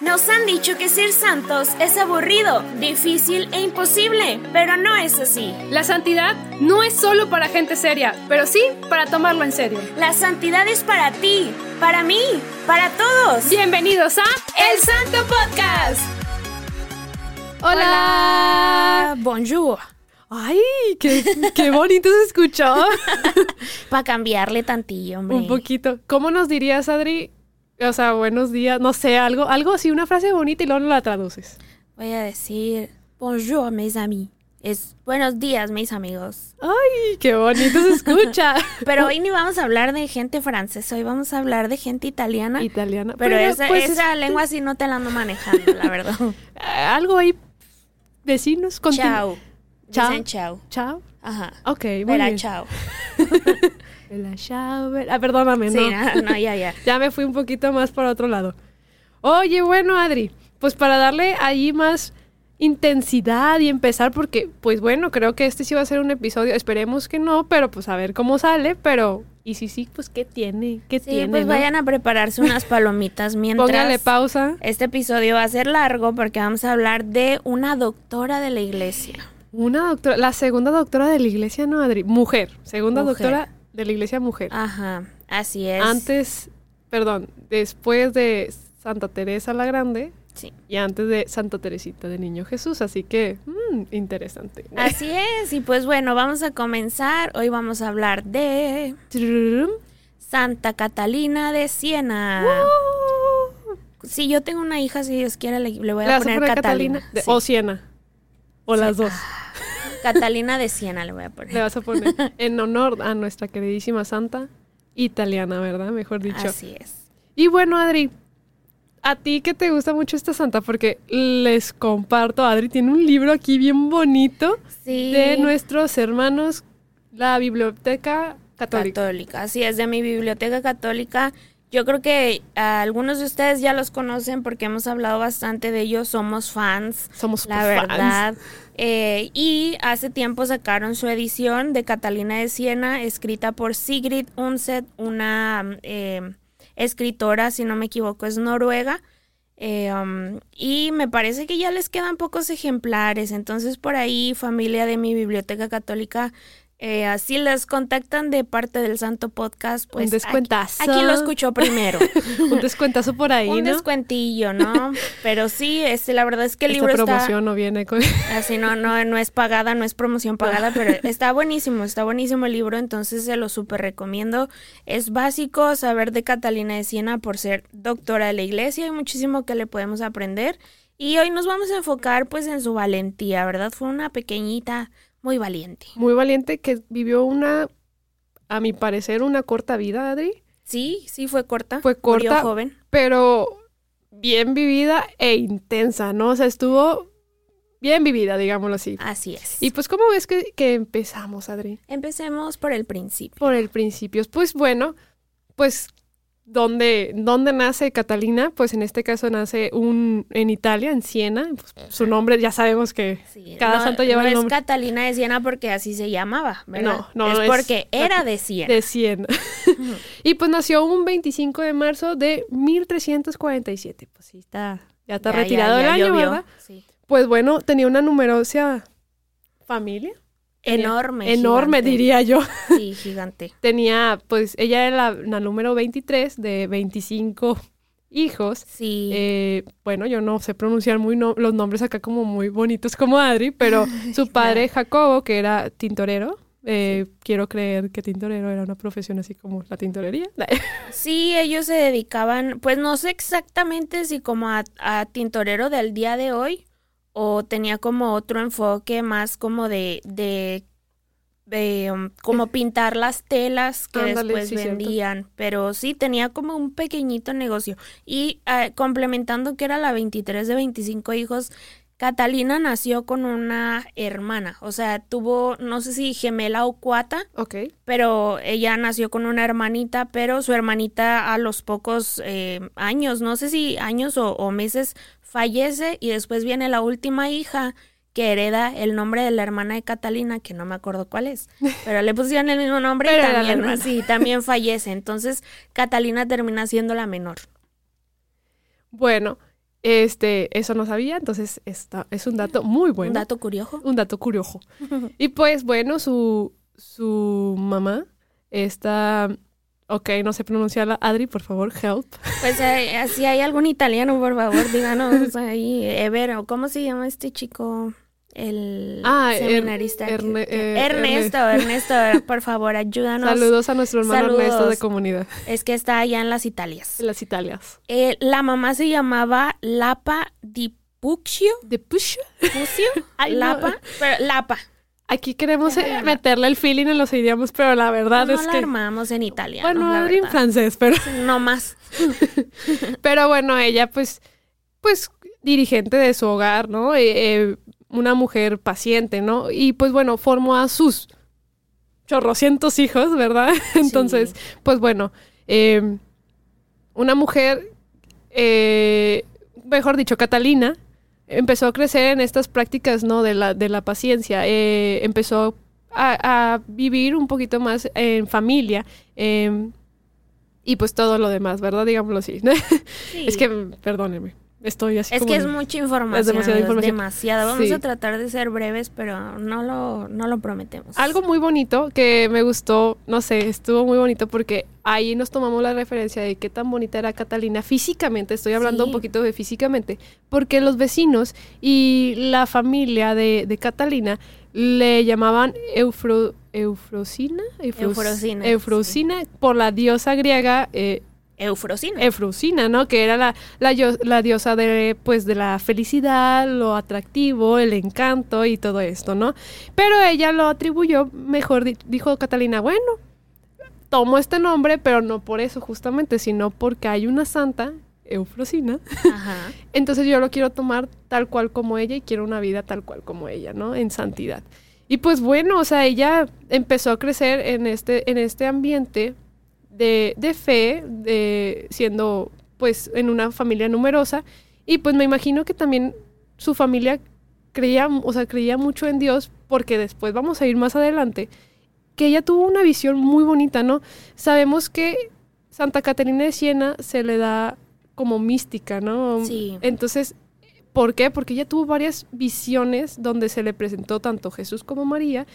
Nos han dicho que ser santos es aburrido, difícil e imposible, pero no es así. La santidad no es solo para gente seria, pero sí para tomarlo en serio. La santidad es para ti, para mí, para todos. Bienvenidos a El Santo Podcast. Hola. Bonjour. Ay, qué, qué bonito se escuchó. Para cambiarle tantillo, hombre. Un poquito. ¿Cómo nos dirías, Adri? O sea, buenos días, no sé, algo, algo así, una frase bonita y luego la traduces. Voy a decir bonjour, mes amis. Es buenos días, mis amigos. Ay, qué bonito se escucha. Pero hoy ni vamos a hablar de gente francesa, hoy vamos a hablar de gente italiana. Italiana. Pero, esa, pues, esa lengua sí no te la ando manejando, la verdad. algo ahí, vecinos, continu- Chao. Chao. Dicen chao. Chao. Ajá. Ok, muy bien. chao. Chao, vela- Ah, perdóname, Sí, no. no, no, ya, ya. Ya me fui un poquito más por otro lado. Oye, bueno, Adri, pues para darle ahí más intensidad y empezar, porque, pues bueno, creo que este sí va a ser un episodio, esperemos que no, pero pues a ver cómo sale, pero, y si sí, pues qué tiene, qué Sí, tiene, pues ¿no? vayan a prepararse unas palomitas mientras... Póngale pausa. Este episodio va a ser largo porque vamos a hablar de una doctora de la iglesia. Una doctora, la segunda doctora de la iglesia, ¿no, Adri? Mujer, segunda Mujer. doctora de la iglesia mujer. Ajá, así es. Antes, perdón, después de Santa Teresa la Grande Sí. y antes de Santa Teresita de Niño Jesús, así que, mm, interesante. Así es, y pues bueno, vamos a comenzar. Hoy vamos a hablar de. Santa Catalina de Siena. Si yo tengo una hija, si Dios quiere, le, le voy ¿Le a poner poner Catalina. De- Sí. O Siena. O las dos. Catalina de Siena le voy a poner. Le vas a poner en honor a nuestra queridísima santa italiana, ¿verdad? Mejor dicho. Así es. Y bueno, Adri, a ti que te gusta mucho esta santa, porque les comparto, Adri tiene un libro aquí bien bonito Sí. de nuestros hermanos, la Biblioteca Católica. católica. Así es, de mi biblioteca católica. Yo creo que ah, algunos de ustedes ya los conocen porque hemos hablado bastante de ellos, somos fans, Somos la superfans. verdad. Eh, y hace tiempo sacaron su edición de Catalina de Siena, escrita por Sigrid Undset, una eh, escritora, si no me equivoco, es noruega. Eh, um, y me parece que ya les quedan pocos ejemplares. Entonces, por ahí, familia de mi biblioteca católica, eh, así les contactan de parte del Santo Podcast, pues un descuentazo. Aquí, aquí lo escuchó primero. un descuentazo por ahí, Un ¿no? descuentillo, ¿no? Pero sí, este, la verdad es que el Esta libro promoción no viene con... está así, no, no, no es pagada, no es promoción pagada, pero está buenísimo, está buenísimo el libro, entonces se lo súper recomiendo. Es básico saber de Catalina de Siena por ser doctora de la iglesia, hay muchísimo que le podemos aprender. Y hoy nos vamos a enfocar pues en su valentía, ¿verdad? Fue una pequeñita muy valiente. Muy valiente que vivió una, a mi parecer, una corta vida, Adri. Sí, sí fue corta. Fue murió corta. joven. pero bien vivida e intensa, ¿no? O sea, estuvo bien vivida, digámoslo así. Así es. Y pues, ¿cómo ves que, que empezamos, Adri? Empecemos por el principio. Por el principio. Pues bueno, pues, ¿dónde, ¿dónde nace Catalina? Pues en este caso nace un, en Italia, en Siena. Pues, su nombre, ya sabemos que Sí, cada no, santo lleva no el es nombre Catalina de Siena porque así se llamaba, ¿verdad? No, no, es es- porque era de Siena. de Siena. y pues nació un 25 de marzo de 1347. Pues sí, está, ya está Ya, ya, retirado ya el año, llovió. ¿verdad? Sí. Pues bueno, tenía una numerosa familia. Enorme. Enorme, gigante. diría yo. Sí, gigante. Tenía, pues, ella era la, la número 23 de 25 hijos. Sí. Eh, bueno, yo no sé pronunciar muy no- los nombres acá como muy bonitos como Adri, pero su padre Jacobo, que era tintorero, eh, quiero creer que tintorero era una profesión así como la tintorería. Sí, ellos se dedicaban, pues no sé exactamente si como a, a tintorero del día de hoy o tenía como otro enfoque más como de, de, de, um, como pintar las telas que Ándale, después sí, cierto. vendían, pero sí tenía como un pequeñito negocio y ah, complementando que era la 23 de 25 hijos, Catalina nació con una hermana, o sea, tuvo, no sé si gemela o cuata, ok. pero ella nació con una hermanita, pero su hermanita a los pocos eh, años, no sé si años o, o meses, fallece y después viene la última hija que hereda el nombre de la hermana de Catalina, que no me acuerdo cuál es, pero le pusieron el mismo nombre y también, hermana. sí, también fallece. Entonces, Catalina termina siendo la menor. Bueno, Este, eso no sabía, entonces está, es un dato muy bueno. Un dato curioso. Un dato curioso. y pues bueno, su, su mamá está, ok, no sé pronunciarla, Adri, por favor, help. Pues eh, si hay algún italiano, por favor, díganos ahí, Ever, o cómo se llama este chico, el Ah, Er- seminarista. Erne- eh, Ernesto, Ernesto, por favor, ayúdanos. Saludos a nuestro hermano Saludos. Ernesto de comunidad, Es que está allá en las Italias. de las Italias. Eh, la mamá se llamaba Lapa di Puccio. De. ¿Puccio? No. Lapa. Pero Lapa. Aquí queremos eh, meterle el feeling en los idiomas, pero la verdad no es la que... armamos en italiano. Bueno, la en francés, pero... No más. Pero bueno, ella pues, pues dirigente de su hogar, ¿no? Eh, eh, una mujer paciente, ¿no? Y pues bueno, formó a sus chorrocientos hijos, ¿verdad? Entonces, pues bueno, eh, una mujer, mejor dicho, Catalina, empezó a crecer en estas prácticas, ¿no? De la, de la paciencia. eh, empezó a, a vivir un poquito más en familia. eh, y pues todo lo demás, ¿verdad? Digámoslo así. Sí. Es que, perdónenme, estoy así Es como que es mucha información. Es demasiada es información. demasiado. Vamos Sí. a tratar de ser breves, pero no lo, no lo prometemos. Algo muy bonito que me gustó, no sé, estuvo muy bonito porque ahí nos tomamos la referencia de qué tan bonita era Catalina físicamente, estoy hablando Sí. un poquito de físicamente, porque los vecinos y la familia de, de Catalina le llamaban Eufro, Eufrosina, Eufros- Eufrosina, Eufrosina por la diosa griega eh, Eufrosina. Efrosina, ¿no? Que era la, la, diosa de, pues, de la felicidad, lo atractivo, el encanto y todo esto, ¿no? Pero ella lo atribuyó, mejor di- dijo Catalina, bueno, tomo este nombre, pero no por eso justamente, sino porque hay una santa, Eufrosina, Ajá. entonces yo lo quiero tomar tal cual como ella y quiero una vida tal cual como ella, ¿no? En santidad. Y pues bueno, o sea, ella empezó a crecer en este, en este ambiente de, de fe, de siendo pues en una familia numerosa. Y pues me imagino que también su familia creía, o sea, creía mucho en Dios, porque después vamos a ir más adelante, que ella tuvo una visión muy bonita, ¿no? Sabemos que Santa Caterina de Siena se le da como mística, ¿no? Sí. Entonces, ¿por qué? Porque ella tuvo varias visiones donde se le presentó tanto Jesús como María.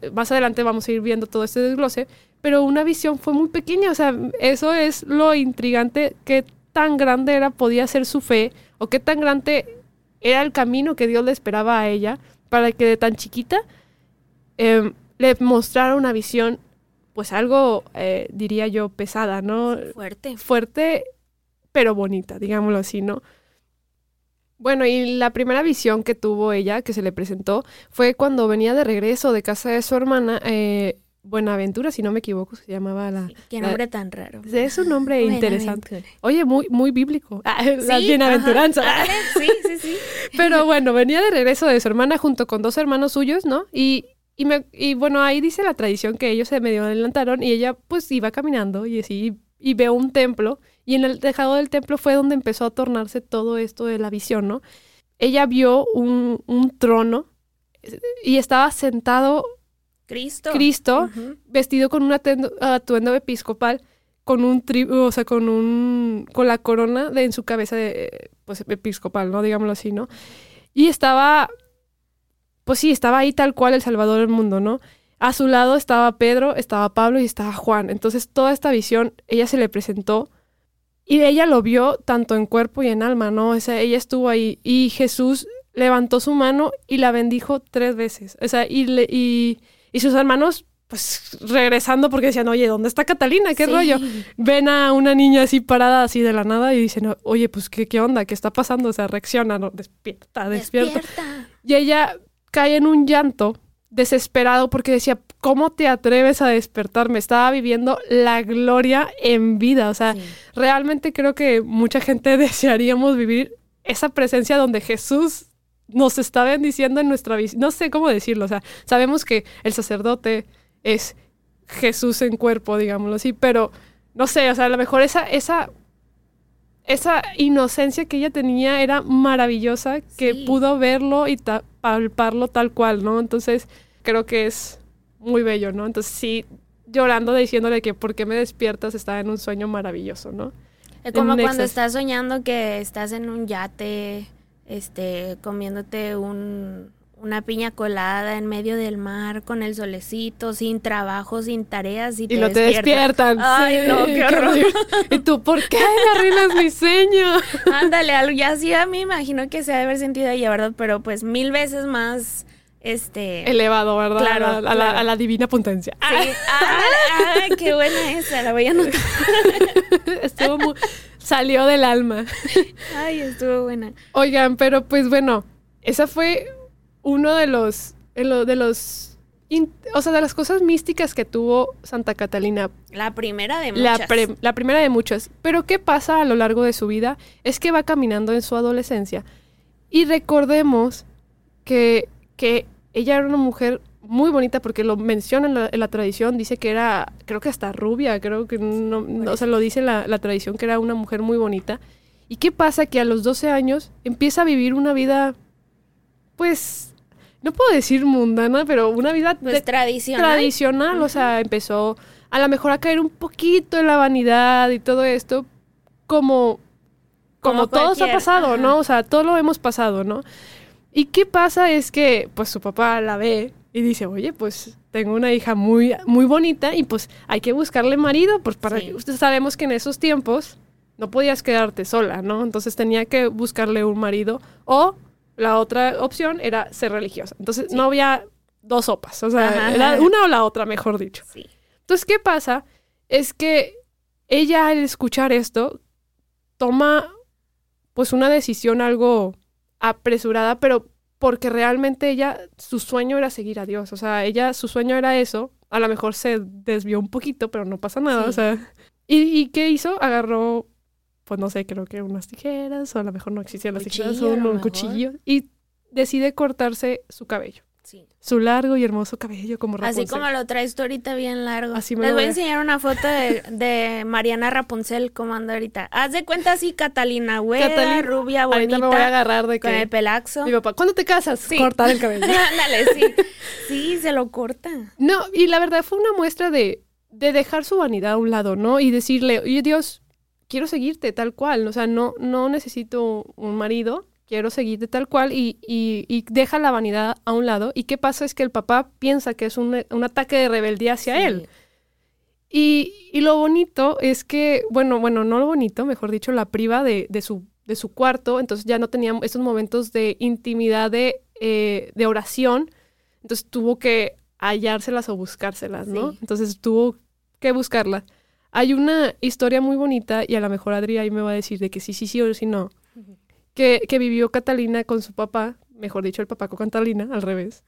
Eh, Más adelante vamos a ir viendo todo este desglose, pero una visión fue muy pequeña, o sea, eso es lo intrigante, qué tan grande era, podía ser su fe, o qué tan grande era el camino que Dios le esperaba a ella, para que de tan chiquita em, le mostrara una visión, pues algo, eh, diría yo, pesada, ¿no? Fuerte. fuerte, pero bonita, digámoslo así, ¿no? Bueno, y la primera visión que tuvo ella, que se le presentó, fue cuando venía de regreso de casa de su hermana, eh, Buenaventura, si no me equivoco, se llamaba la... Qué la- nombre tan raro. es un nombre interesante. Oye, muy, muy bíblico. Ah, la Sí, bienaventuranza. ajá, ándale, Sí, sí, sí. Pero bueno, venía de regreso de su hermana junto con dos hermanos suyos, ¿no? Y, y, me- y bueno, ahí dice la tradición que ellos se medio adelantaron y ella pues iba caminando y así, y veo un templo y en el tejado del templo fue donde empezó a tornarse todo esto de la visión, ¿no? Ella vio un, un trono y estaba sentado Cristo. Cristo vestido con un atendo- atuendo episcopal, con un tri, o sea, con un, con la corona de, en su cabeza de, pues, episcopal, ¿no? Digámoslo así, ¿no? Y estaba, pues sí, estaba ahí tal cual el Salvador del mundo, ¿no? A su lado estaba Pedro, estaba Pablo y estaba Juan. Entonces toda esta visión, ella se le presentó y ella lo vio tanto en cuerpo y en alma, ¿no? O sea, ella estuvo ahí y Jesús levantó su mano y la bendijo tres veces. O sea, y, le- y, y sus hermanos, pues regresando porque decían, oye, ¿dónde está Catalina? ¿Qué Sí. rollo? Ven a una niña así parada, así de la nada, y dicen, oye, pues, ¿qué, qué onda? ¿Qué está pasando? O sea, reacciona, ¿no? Despierta, despierta. Despierta. Y ella cae en un llanto desesperado porque decía, ¿cómo te atreves a despertarme? Estaba viviendo la gloria en vida. O sea, Sí. realmente creo que mucha gente desearíamos vivir esa presencia donde Jesús nos está bendiciendo en nuestra vida. No sé cómo decirlo. O sea, sabemos que el sacerdote es Jesús en cuerpo, digámoslo así, pero no sé, o sea, a lo mejor esa, esa, esa inocencia que ella tenía era maravillosa, que Sí. pudo verlo y ta- palparlo tal cual, ¿no? Entonces, creo que es muy bello, ¿no? Entonces, sí, llorando diciéndole que por qué me despiertas estaba en un sueño maravilloso, ¿no? Es como cuando estás soñando que estás en un yate, este, comiéndote un, una piña colada en medio del mar con el solecito, sin trabajo, sin tareas y te, Y te despiertas. despiertan. Ay, Sí, no, qué horror. Y tú, ¿por qué me arruinas mi sueño? Ándale, algo ya sí a mí me imagino que se ha de haber sentido ella, ¿verdad? Pero pues mil veces más, este... Elevado, ¿verdad? Claro, a, la, a la- claro. a la divina potencia. Sí. Ah, ah, qué buena esa, la voy a anotar. Estuvo muy... Salió del alma. Ay, estuvo buena. Oigan, pero pues bueno, esa fue uno de los, de lo- de los, in- o sea, de las cosas místicas que tuvo Santa Catalina. La primera de La, muchas. pre- la primera de muchas. Pero ¿qué pasa a lo largo de su vida? Es que va caminando en su adolescencia. Y recordemos que, que ella era una mujer muy bonita porque lo menciona en la, en la tradición, dice que era, creo que hasta rubia, creo que no, no, o sea, lo dice la, la tradición que era una mujer muy bonita. ¿Y qué pasa? Que a los 12 años empieza a vivir una vida, pues, no puedo decir mundana, pero una vida Pues de- tradicional. tradicional, o sea, empezó a lo mejor a caer un poquito en la vanidad y todo esto, como, como, Como todos ha pasado, ajá. ¿no? O sea, todo lo hemos pasado, ¿no? Y qué pasa es que, pues, su papá la ve y dice, oye, pues, tengo una hija muy, muy bonita y pues hay que buscarle marido, pues para Sí. que, ustedes sabemos que en esos tiempos no podías quedarte sola, ¿no? Entonces tenía que buscarle un marido o la otra opción era ser religiosa. Entonces Sí. no había dos sopas, o sea, Ajá. era una o la otra, mejor dicho. Sí. Entonces, ¿qué pasa? Es que ella al escuchar esto toma pues una decisión algo apresurada, pero porque realmente ella, su sueño era seguir a Dios, o sea, ella, su sueño era eso, a lo mejor se desvió un poquito, pero no pasa nada, Sí. o sea. ¿Y, y qué hizo? Agarró, pues no sé, creo que unas tijeras, o a lo mejor no existían las tijeras, o un, cuchillo, y decide cortarse su cabello, Sí. su largo y hermoso cabello como Así Rapunzel. como lo traes tú ahorita bien largo. Así me Les lo voy a voy a- enseñar una foto de, de Mariana Rapunzel como anda ahorita. Haz de cuenta así, Catalina güera, Catalina, rubia, bonita, Ahorita me voy a agarrar de con el pelaxo. mi papá, ¿cuándo te casas? Sí. Cortar el cabello. Ándale, sí. Sí, se lo corta. no, y la verdad fue una muestra de, de dejar su vanidad a un lado, ¿no? Y decirle, oye Dios, quiero seguirte tal cual, o sea, no, no necesito un marido, quiero seguirte tal cual y, y, y deja la vanidad a un lado. Y qué pasa es que el papá piensa que es un, un ataque de rebeldía hacia Sí. él. Y, y lo bonito es que, bueno, bueno, no lo bonito, mejor dicho, la priva de, de su, de su cuarto, entonces ya no tenía esos momentos de intimidad, de, eh, de oración, entonces tuvo que hallárselas o buscárselas, ¿no? Sí. Entonces tuvo que buscarlas. Hay una historia muy bonita, y a lo mejor Adri ahí me va a decir de que sí, sí, sí o sí no, que, que vivió Catalina con su papá, mejor dicho, el papá con Catalina, al revés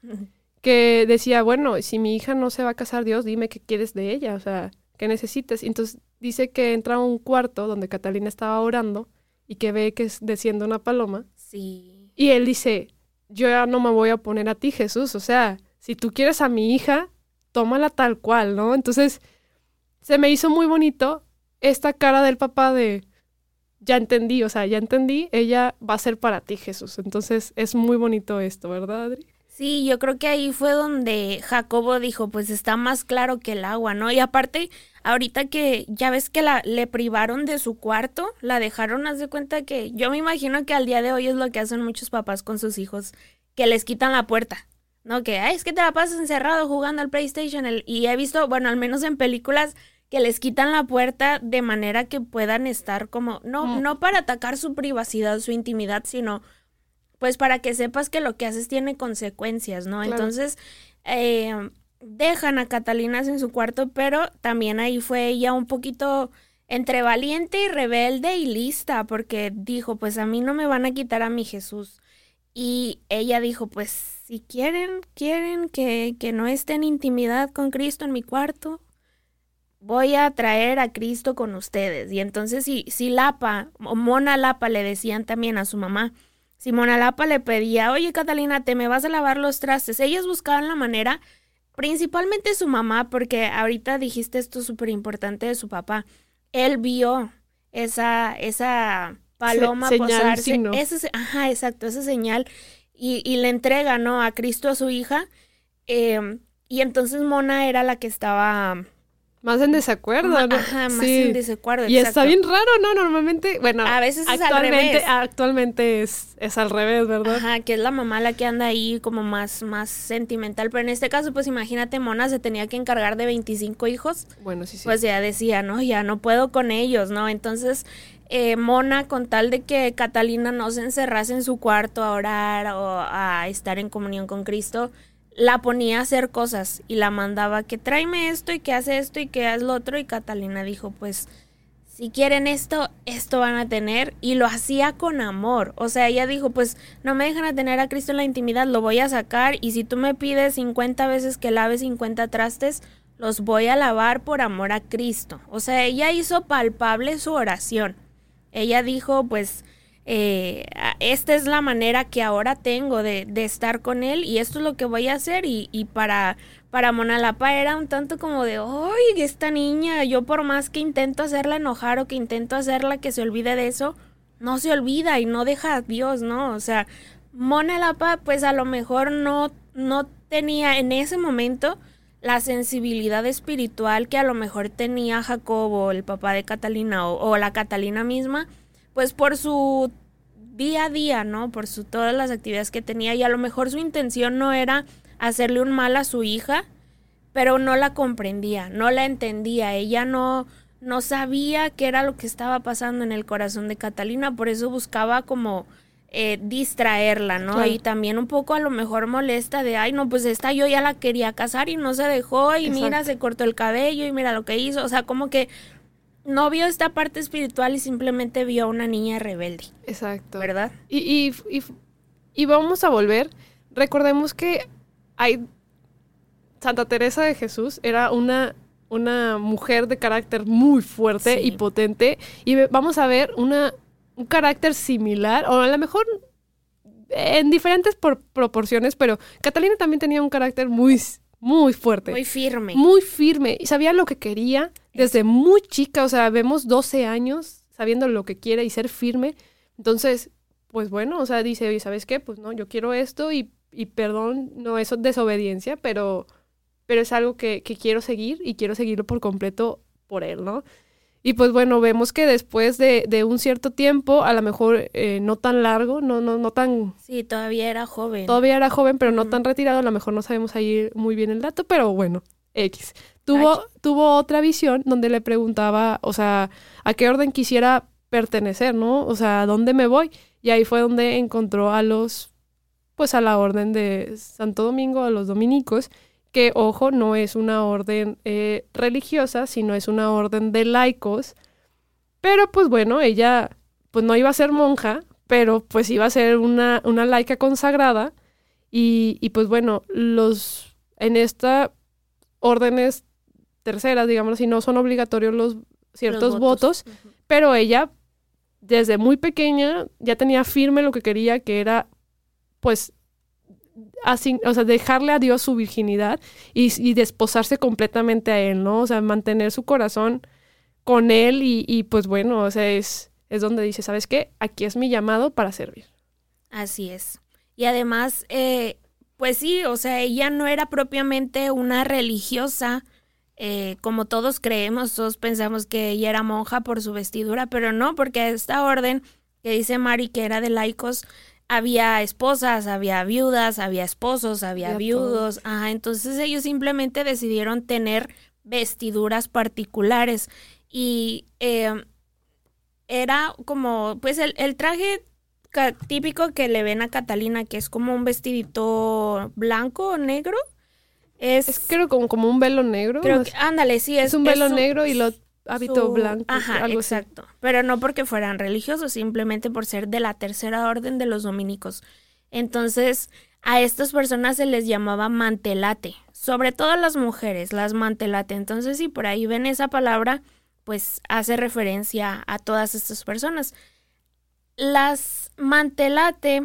que decía, bueno, si mi hija no se va a casar, Dios, dime qué quieres de ella, o sea, qué necesitas. Y entonces dice que entra a un cuarto donde Catalina estaba orando y que ve que es desciende una paloma. Sí. Y él dice, yo ya no me voy a poner a ti, Jesús, o sea, si tú quieres a mi hija, tómala tal cual, ¿no? Entonces, se me hizo muy bonito esta cara del papá de, ya entendí, o sea, ya entendí, ella va a ser para ti, Jesús. Entonces, es muy bonito esto, ¿verdad, Adri? Sí, yo creo que ahí fue donde Jacobo dijo, pues está más claro que el agua, ¿no? Y aparte, ahorita que ya ves que la le privaron de su cuarto, la dejaron, haz de cuenta que yo me imagino que al día de hoy es lo que hacen muchos papás con sus hijos, que les quitan la puerta, ¿no? Que, ay, es que te la pasas encerrado jugando al PlayStation, y he visto, bueno, al menos en películas que les quitan la puerta de manera que puedan estar como, no, Mm. no para atacar su privacidad, su intimidad, sino pues para que sepas que lo que haces tiene consecuencias, ¿no? Claro. Entonces, eh, dejan a Catalina en su cuarto, pero también ahí fue ella un poquito entre valiente y rebelde y lista, porque dijo, pues a mí no me van a quitar a mi Jesús. Y ella dijo, pues si quieren, quieren que, que no esté en intimidad con Cristo en mi cuarto, voy a traer a Cristo con ustedes. Y entonces si, si Lapa, o Mona Lapa le decían también a su mamá, si Mona Lapa le pedía, oye Catalina, te me vas a lavar los trastes, ellas buscaban la manera, principalmente su mamá, porque ahorita dijiste esto súper importante de su papá, él vio esa, esa paloma Se- señal, posarse, signo. ese se- ajá, exacto, esa señal, y, y le entrega, ¿no? A Cristo a su hija, eh, y entonces Mona era la que estaba más en desacuerdo, ¿no? Ajá, más en desacuerdo. Y está bien raro, ¿no? Normalmente, bueno, a veces es actualmente, al revés. Actualmente es, es al revés, ¿verdad? Ajá, que es la mamá la que anda ahí como más, más sentimental. Pero en este caso, pues imagínate, Mona se tenía que encargar de 25 hijos. Bueno, sí, sí. Pues ya decía, ¿no? Ya no puedo con ellos, ¿no? Entonces, eh, Mona, con tal de que Catalina no se encerrase en su cuarto a orar o a estar en comunión con Cristo, la ponía a hacer cosas y la mandaba que tráeme esto y que hace esto y que haz lo otro y Catalina dijo pues si quieren esto, esto van a tener y lo hacía con amor. O sea, ella dijo pues no me dejan a tener a Cristo en la intimidad, lo voy a sacar y si tú me pides 50 veces que lave 50 trastes, los voy a lavar por amor a Cristo. O sea, ella hizo palpable su oración. Ella dijo pues eh, esta es la manera que ahora tengo de, estar con él y esto es lo que voy a hacer y, para, para Monalapa era un tanto como de, ¡ay, esta niña! Yo por más que intento hacerla enojar o que intento hacerla que se olvide de eso, no se olvida y no deja a Dios, ¿no? O sea, Monalapa pues a lo mejor no, no tenía en ese momento la sensibilidad espiritual que a lo mejor tenía Jacobo, el papá de Catalina o la Catalina misma, pues por su día a día, ¿no? Por su, todas las actividades que tenía. Y a lo mejor su intención no era hacerle un mal a su hija, pero no la comprendía, no la entendía, ella no no sabía qué era lo que estaba pasando en el corazón de Catalina, por eso buscaba como eh, distraerla, ¿no? Y también un poco a lo mejor molesta de, ay, no, pues esta yo ya la quería casar y no se dejó y mira, se cortó el cabello y mira lo que hizo, o sea, como que no vio esta parte espiritual y simplemente vio a una niña rebelde. Exacto. ¿Verdad? Y, y, y, y, vamos a volver. Recordemos que hay. Santa Teresa de Jesús era una, una mujer de carácter muy fuerte y potente. Y vamos a ver una, un carácter similar, o a lo mejor en diferentes proporciones, pero Catalina también tenía un carácter muy, muy fuerte. Muy firme. Muy firme. Y sabía lo que quería desde muy chica, o sea, vemos 12 años sabiendo lo que quiere y ser firme. Entonces, pues bueno, o sea, dice, oye, ¿sabes qué? Pues no, yo quiero esto y, y perdón, no es desobediencia, pero, pero es algo que, que quiero seguir y quiero seguirlo por completo por él, ¿no? Y pues bueno, vemos que después de, de un cierto tiempo, a lo mejor eh, no tan largo, no, no, no tan... Sí, todavía era joven. Todavía era joven, pero no tan retirado, a lo mejor no sabemos ahí muy bien el dato, pero bueno, X. Tuvo, tuvo otra visión donde le preguntaba, o sea, a qué orden quisiera pertenecer, ¿no? O sea, ¿a dónde me voy? Y ahí fue donde encontró a los, pues a la orden de Santo Domingo, a los dominicos, que, ojo, no es una orden eh, religiosa, sino es una orden de laicos. Pero pues bueno, ella pues no iba a ser monja, pero pues iba a ser una, una laica consagrada. Y, y pues bueno, los en esta órdenes terceras, digamos así, no son obligatorios los ciertos votos, pero ella desde muy pequeña ya tenía firme lo que quería, que era pues así, o sea, dejarle a Dios su virginidad y, desposarse completamente a Él, ¿no? O sea, mantener su corazón con Él y, pues bueno, o sea, es, es donde dice, ¿sabes qué? Aquí es mi llamado para servir. Así es. Y además, eh, pues sí, o sea, ella no era propiamente una religiosa, eh, como todos creemos, todos pensamos que ella era monja por su vestidura, pero no, porque esta orden que dice Mari que era de laicos, había esposas, había viudas, había esposos, había viudos, ajá, entonces ellos simplemente decidieron tener vestiduras particulares y em, era como, pues el, el traje típico que le ven a Catalina, que es como un vestidito blanco o negro. Es, creo como, como un velo negro. ándale, sí, es, es un velo negro y lo hábito blanco. Ajá, exacto. Pero no porque fueran religiosos, simplemente por ser de la tercera orden de los dominicos. Entonces, a estas personas se les llamaba mantelate, sobre todo las mujeres, las mantelate. Entonces, si por ahí ven esa palabra, pues hace referencia a todas estas personas. Las mantelate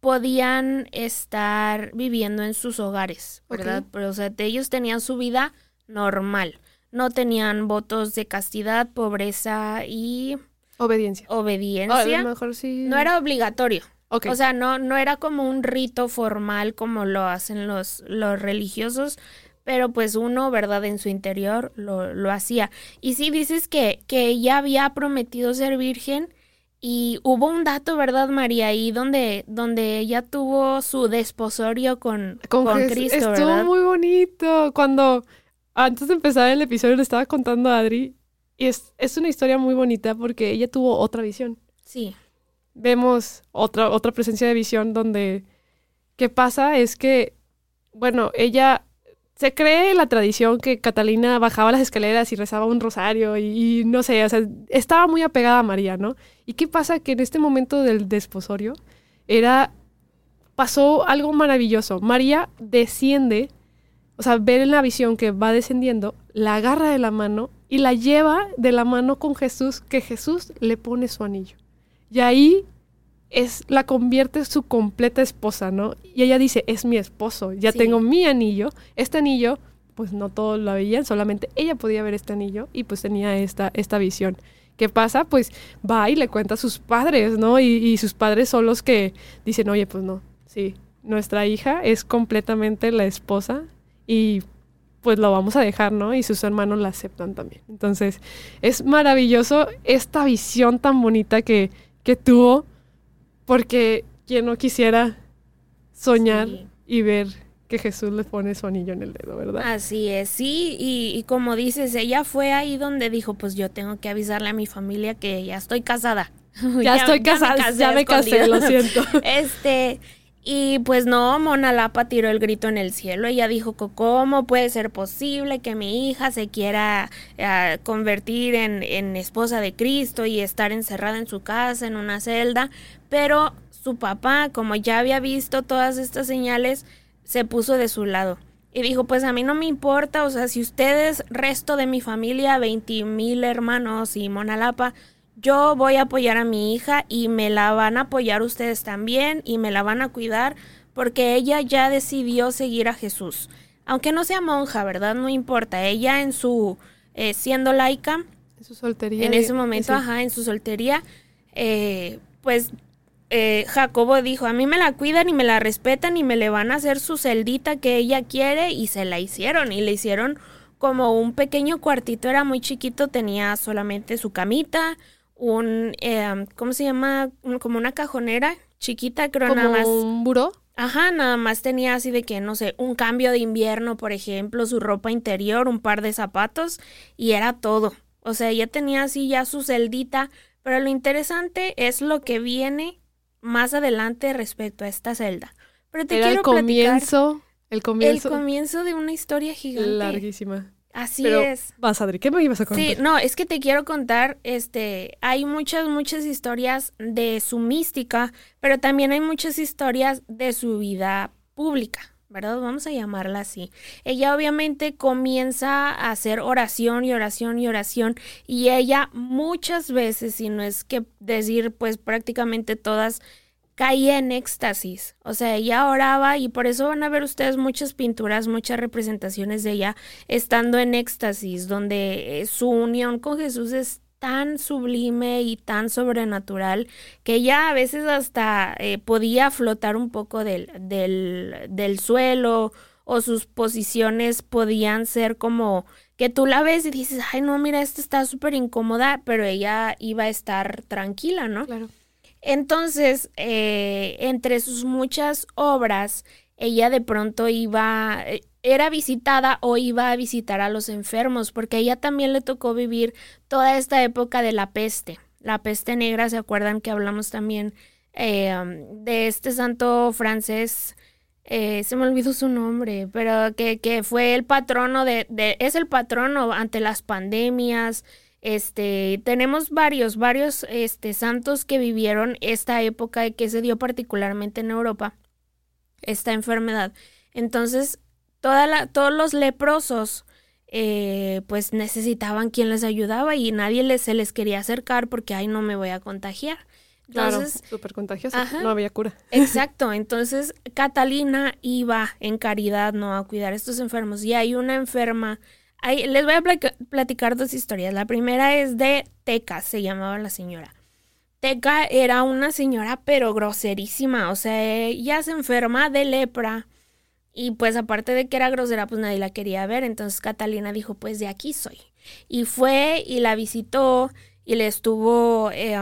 podían estar viviendo en sus hogares, ¿verdad? Pero, o sea, ellos tenían su vida normal no tenían votos de castidad, pobreza y... Obediencia. Obediencia. mejor sí. No era obligatorio. O sea, no, no era como un rito formal como lo hacen los, los religiosos, pero pues uno, ¿verdad? En su interior lo, lo hacía. Y sí dices que, que ella había prometido ser virgen y hubo un dato, ¿verdad, María? Ahí donde, donde ella tuvo su desposorio con, con, Cristo, Estuvo muy bonito. Cuando, antes de empezar el episodio, le estaba contando a Adri, y es, es una historia muy bonita porque ella tuvo otra visión. Sí. Vemos otra, otra presencia de visión donde, ¿qué pasa? Es que, bueno, ella se cree la tradición que Catalina bajaba las escaleras y rezaba un rosario y, no sé, o sea, estaba muy apegada a María, ¿no? ¿Y qué pasa? Que en este momento del desposorio era, pasó algo maravilloso. María desciende, o sea, ver en la visión que va descendiendo, la agarra de la mano y la lleva de la mano con Jesús, que Jesús le pone su anillo. Y ahí es, la convierte su completa esposa, ¿no? Y ella dice, es mi esposo, ya tengo mi anillo. Este anillo, pues no todos lo veían, solamente ella podía ver este anillo y pues tenía esta, esta visión. ¿Qué pasa? Pues va y le cuenta a sus padres, ¿no? Y, y sus padres son los que dicen, oye, pues no, sí, nuestra hija es completamente la esposa y pues lo vamos a dejar, ¿no? Y sus hermanos la aceptan también. Entonces, es maravilloso esta visión tan bonita que, que tuvo porque quien no quisiera soñar y ver que Jesús le pone su anillo en el dedo, ¿verdad? Así es, sí, y, como dices, ella fue ahí donde dijo, pues yo tengo que avisarle a mi familia que ya estoy casada. Ya, estoy casada, ya me casé, lo siento. este, y pues no, Mona Lapa tiró el grito en el cielo. Ella dijo, ¿cómo puede ser posible que mi hija se quiera eh, convertir en, en, esposa de Cristo y estar encerrada en su casa, en una celda? Pero su papá, como ya había visto todas estas señales, se puso de su lado. Y dijo, pues a mí no me importa, o sea, si ustedes, resto de mi familia, 20 mil hermanos y Mona Lapa, yo voy a apoyar a mi hija y me la van a apoyar ustedes también y me la van a cuidar porque ella ya decidió seguir a Jesús. Aunque no sea monja, ¿verdad? No importa. Ella en su, eh, siendo laica. En su soltería. En ese momento, ajá, en su soltería, eh, pues eh, Jacobo dijo, a mí me la cuidan y me la respetan y me le van a hacer su celdita que ella quiere y se la hicieron y le hicieron como un pequeño cuartito, era muy chiquito, tenía solamente su camita, un, eh, ¿cómo se llama? como una cajonera chiquita, creo nada más. ¿Un buró? Ajá, nada más tenía así de que, no sé, un cambio de invierno, por ejemplo, su ropa interior, un par de zapatos y era todo. O sea, ella tenía así ya su celdita, pero lo interesante es lo que viene más adelante respecto a esta celda. Pero te quiero el comienzo, el comienzo. El comienzo de una historia gigante. Larguísima. Así es. Vas, Adri, ¿qué me ibas a contar? Sí, no, es que te quiero contar, este, hay muchas, muchas historias de su mística, pero también hay muchas historias de su vida pública, ¿verdad? Vamos a llamarla así. Ella obviamente comienza a hacer oración y oración y oración, y ella muchas veces, si no es que decir, pues prácticamente todas, caía en éxtasis. O sea, ella oraba y por eso van a ver ustedes muchas pinturas, muchas representaciones de ella estando en éxtasis, donde eh, su unión con Jesús es tan sublime y tan sobrenatural que ella a veces hasta eh, podía flotar un poco del, del, del suelo o sus posiciones podían ser como que tú la ves y dices, ay no, mira, esta está súper incómoda, pero ella iba a estar tranquila, ¿no? Claro. Entonces, eh, entre sus muchas obras, ella de pronto iba, eh, era visitada o iba a visitar a los enfermos, porque a ella también le tocó vivir toda esta época de la peste. La peste negra, ¿se acuerdan que hablamos también eh, de este santo francés? se me olvidó su nombre, pero que, que fue el patrono de, es el patrono ante las pandemias, este, tenemos varios, varios este, santos que vivieron esta época y que se dio particularmente en Europa, esta enfermedad. Entonces, toda la, todos los leprosos, eh, pues necesitaban quien les ayudaba y nadie les, se les quería acercar porque, ay, no me voy a contagiar. Entonces, claro, súper contagiosa, no había cura. Exacto, entonces Catalina iba en caridad, ¿no? A cuidar a estos enfermos y hay una enferma les voy a platicar dos historias. La primera es de Teca, se llamaba la señora. Teca era una señora pero groserísima, o sea, ella se enferma de lepra Y pues aparte de que era grosera, pues nadie la quería ver. Entonces Catalina dijo, pues de aquí soy. Y fue y la visitó y le estuvo eh,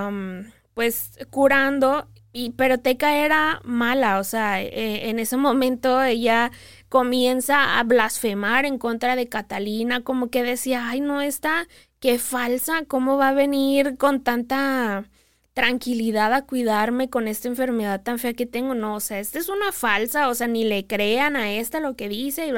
pues curando. Y, pero Teca era mala, o sea, eh, en ese momento ella comienza a blasfemar en contra de Catalina, como que decía, ay, no, está, qué falsa, ¿cómo va a venir con tanta tranquilidad a cuidarme con esta enfermedad tan fea que tengo. No, o sea, esta es una falsa, o sea, ni le crean a esta lo que dice. Y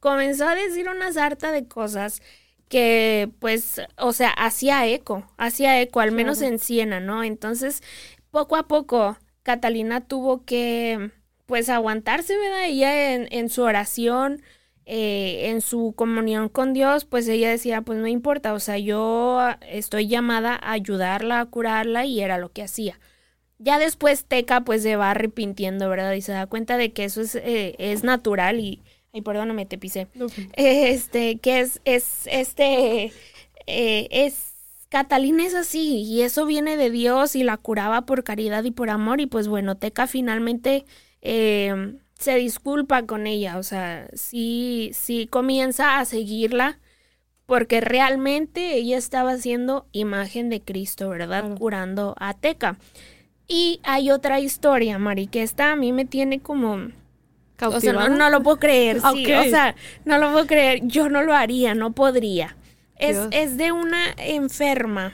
comenzó a decir una sarta de cosas que, pues, o sea, hacía eco, hacía eco, al menos en Siena, ¿no? Entonces, poco a poco, Catalina tuvo que, pues, aguantarse, ¿verdad? Ella en, en su oración, eh, en su comunión con Dios, pues ella decía, pues no importa, o sea, yo estoy llamada a ayudarla, a curarla y era lo que hacía. Ya después Teca pues se va arrepintiendo, ¿verdad? Y se da cuenta de que eso es, eh, es natural y, ay, perdóname, te pisé. Este, que es, es, este, eh, es, Catalina es así y eso viene de Dios y la curaba por caridad y por amor y pues bueno, Teca finalmente se disculpa con ella, o sea, sí, sí comienza a seguirla porque realmente ella estaba siendo imagen de Cristo, ¿verdad? Curando a Teca. Y hay otra historia, Mari, que esta a mí me tiene como... O sea, no, lo puedo creer, sí, o sea, no lo puedo creer, yo no lo haría, no podría. Es, es de una enferma,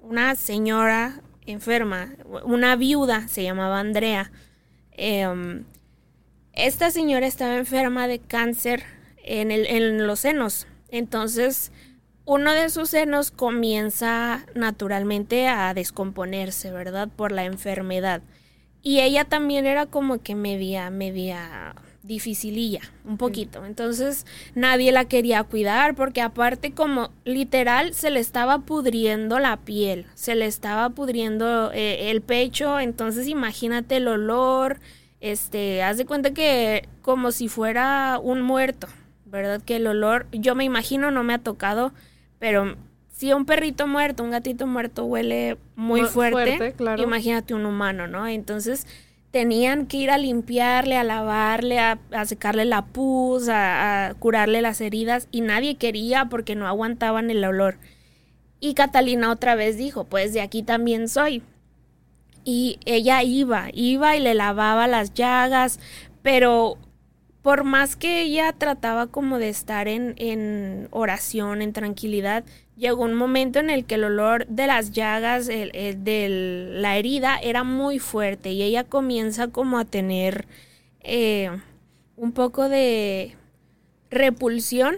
una señora enferma, una viuda, se llamaba Andrea. Eh, esta señora estaba enferma de cáncer en, el, en los senos. Entonces, uno de sus senos comienza naturalmente a descomponerse, ¿verdad? Por la enfermedad. Y ella también era como que media, media dificililla, un poquito. Entonces nadie la quería cuidar porque aparte como literal se le estaba pudriendo la piel, se le estaba pudriendo eh, el pecho, entonces imagínate el olor, este, haz de cuenta que como si fuera un muerto, ¿verdad? Que el olor, yo me imagino, no me ha tocado, pero si un perrito muerto, un gatito muerto huele muy fuerte, imagínate un humano, ¿no? Entonces tenían que ir a limpiarle, a lavarle, a, secarle la pus, a, a curarle las heridas y nadie quería porque no aguantaban el olor. Y Catalina otra vez dijo, pues de aquí también soy y ella iba, iba y le lavaba las llagas, pero por más que ella trataba como de estar en, en oración, en tranquilidad, llegó un momento en el que el olor de las llagas, de la herida, era muy fuerte y ella comienza como a tener eh, un poco de repulsión.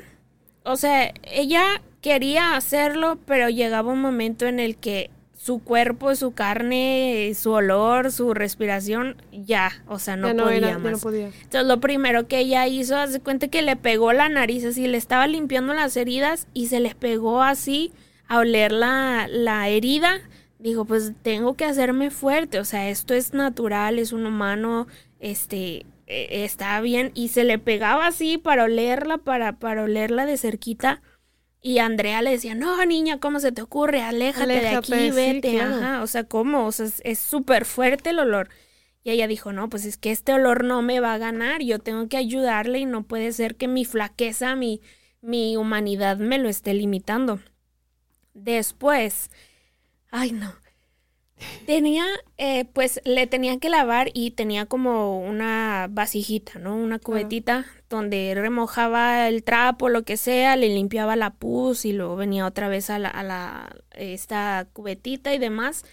O sea, ella quería hacerlo, pero llegaba un momento en el que su cuerpo, su carne, su olor, su respiración, ya, o sea, no, podía más. Entonces lo primero que ella hizo, hace cuenta que le pegó la nariz, así le estaba limpiando las heridas y se les pegó así a oler la, la herida. Dijo, pues tengo que hacerme fuerte, o sea, esto es natural, es un humano, este, e, está bien. Y se le pegaba así para olerla, para, para olerla de cerquita y Andrea le decía, no, niña, ¿cómo se te ocurre? Aléjate, de aquí, vete. Ajá, o sea, ¿cómo? O sea, es súper fuerte el olor. Y ella dijo, no, pues es que este olor no me va a ganar, yo tengo que ayudarle y no puede ser que mi flaqueza, mi, mi humanidad me lo esté limitando. Después, ay no, Tenía, eh, pues le tenía que lavar y tenía como una vasijita, ¿no? Una cubetita donde remojaba el trapo, lo que sea, le limpiaba la pus y luego venía otra vez a la, a la esta cubetita y demás.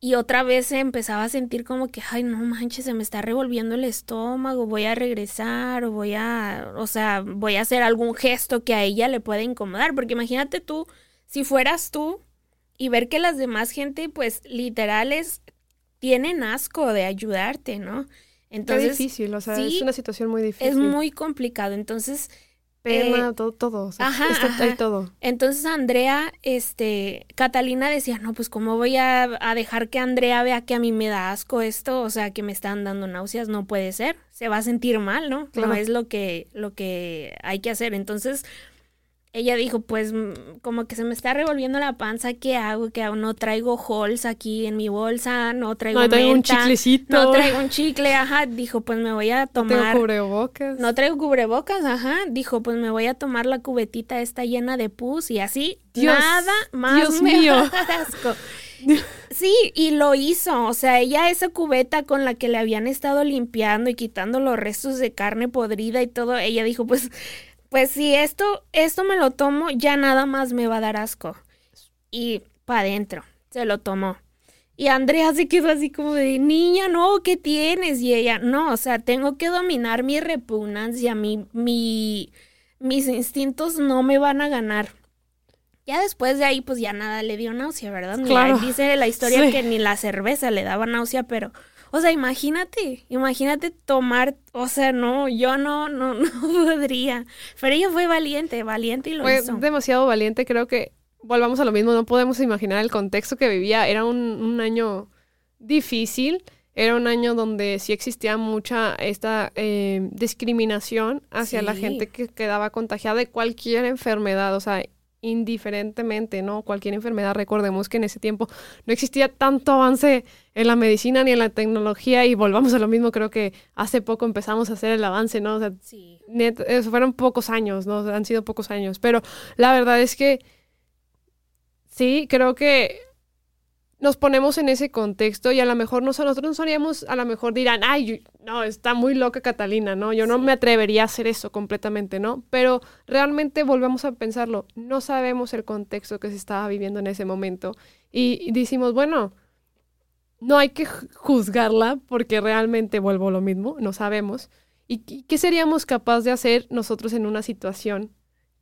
Y otra vez se empezaba a sentir como que, ay, no manches, se me está revolviendo el estómago, voy a regresar o voy a, o sea, voy a hacer algún gesto que a ella le pueda incomodar. Porque imagínate tú, si fueras tú, y ver que las demás gente, pues, literales, tienen asco de ayudarte, ¿no? Entonces, es difícil, o sea, es una situación muy difícil. Es muy complicado, entonces... Pena, eh, todo, todo, ajá, todo. Entonces Andrea, este, Catalina decía, no, pues cómo voy a, a, dejar que Andrea vea que a mí me da asco esto, o sea, que me están dando náuseas, no puede ser, se va a sentir mal, ¿no? No es lo que, lo que hay que hacer. Entonces, ella dijo, pues mm, como que se me está revolviendo la panza, ¿qué hago? ¿Qué hago? No traigo halls aquí en mi bolsa, no traigo No traigo un chiclecito. No traigo un chicle, ajá. Dijo, pues me voy a tomar... cubrebocas. No traigo cubrebocas, ajá. Dijo, pues me voy a tomar la cubetita esta llena de pus y así Dios, nada más Dios me mío. asco. Sí, y lo hizo. O sea, ella esa cubeta con la que le habían estado limpiando y quitando los restos de carne podrida y todo, ella dijo, pues, pues si esto, esto me lo tomo, ya nada más me va a dar asco. Y para adentro, se lo tomó. Y Andrea se quedó así como de, niña, no, ¿qué tienes? Y ella, no, o sea, tengo que dominar mi repugnancia, mi, mi, mis instintos no me van a ganar. Ya después de ahí, pues ya nada le dio náusea, ¿verdad? Claro. dice la historia Sí. que ni la cerveza le daba náusea, pero, o sea, imagínate, imagínate tomar, o sea, no, yo no, no, no podría. Pero ella fue valiente, valiente y lo Fue hizo. demasiado valiente, creo que volvamos a lo mismo, no podemos imaginar el contexto que vivía, era un, un año difícil, era un año donde sí existía mucha esta eh, discriminación hacia la gente que quedaba contagiada de cualquier enfermedad, o sea, indiferentemente, ¿no? Cualquier enfermedad, recordemos que en ese tiempo no existía tanto avance en la medicina ni en la tecnología y volvamos a lo mismo, creo que hace poco empezamos a hacer el avance, ¿no? O sea, Sí. net- eso fueron pocos años, ¿no? O sea, han sido pocos años. Pero la verdad es que sí, creo que nos ponemos en ese contexto y a lo mejor nos- nosotros nos haríamos, a lo mejor dirán, ay, yo- no, está muy loca Catalina, ¿no? Yo no me atrevería a hacer eso completamente, ¿no? Pero realmente volvemos a pensarlo, no sabemos el contexto que se estaba viviendo en ese momento y, y decimos, bueno, no hay que ju- juzgarla porque realmente vuelvo lo mismo, no sabemos. ¿Y qué- qué seríamos capaces de hacer nosotros en una situación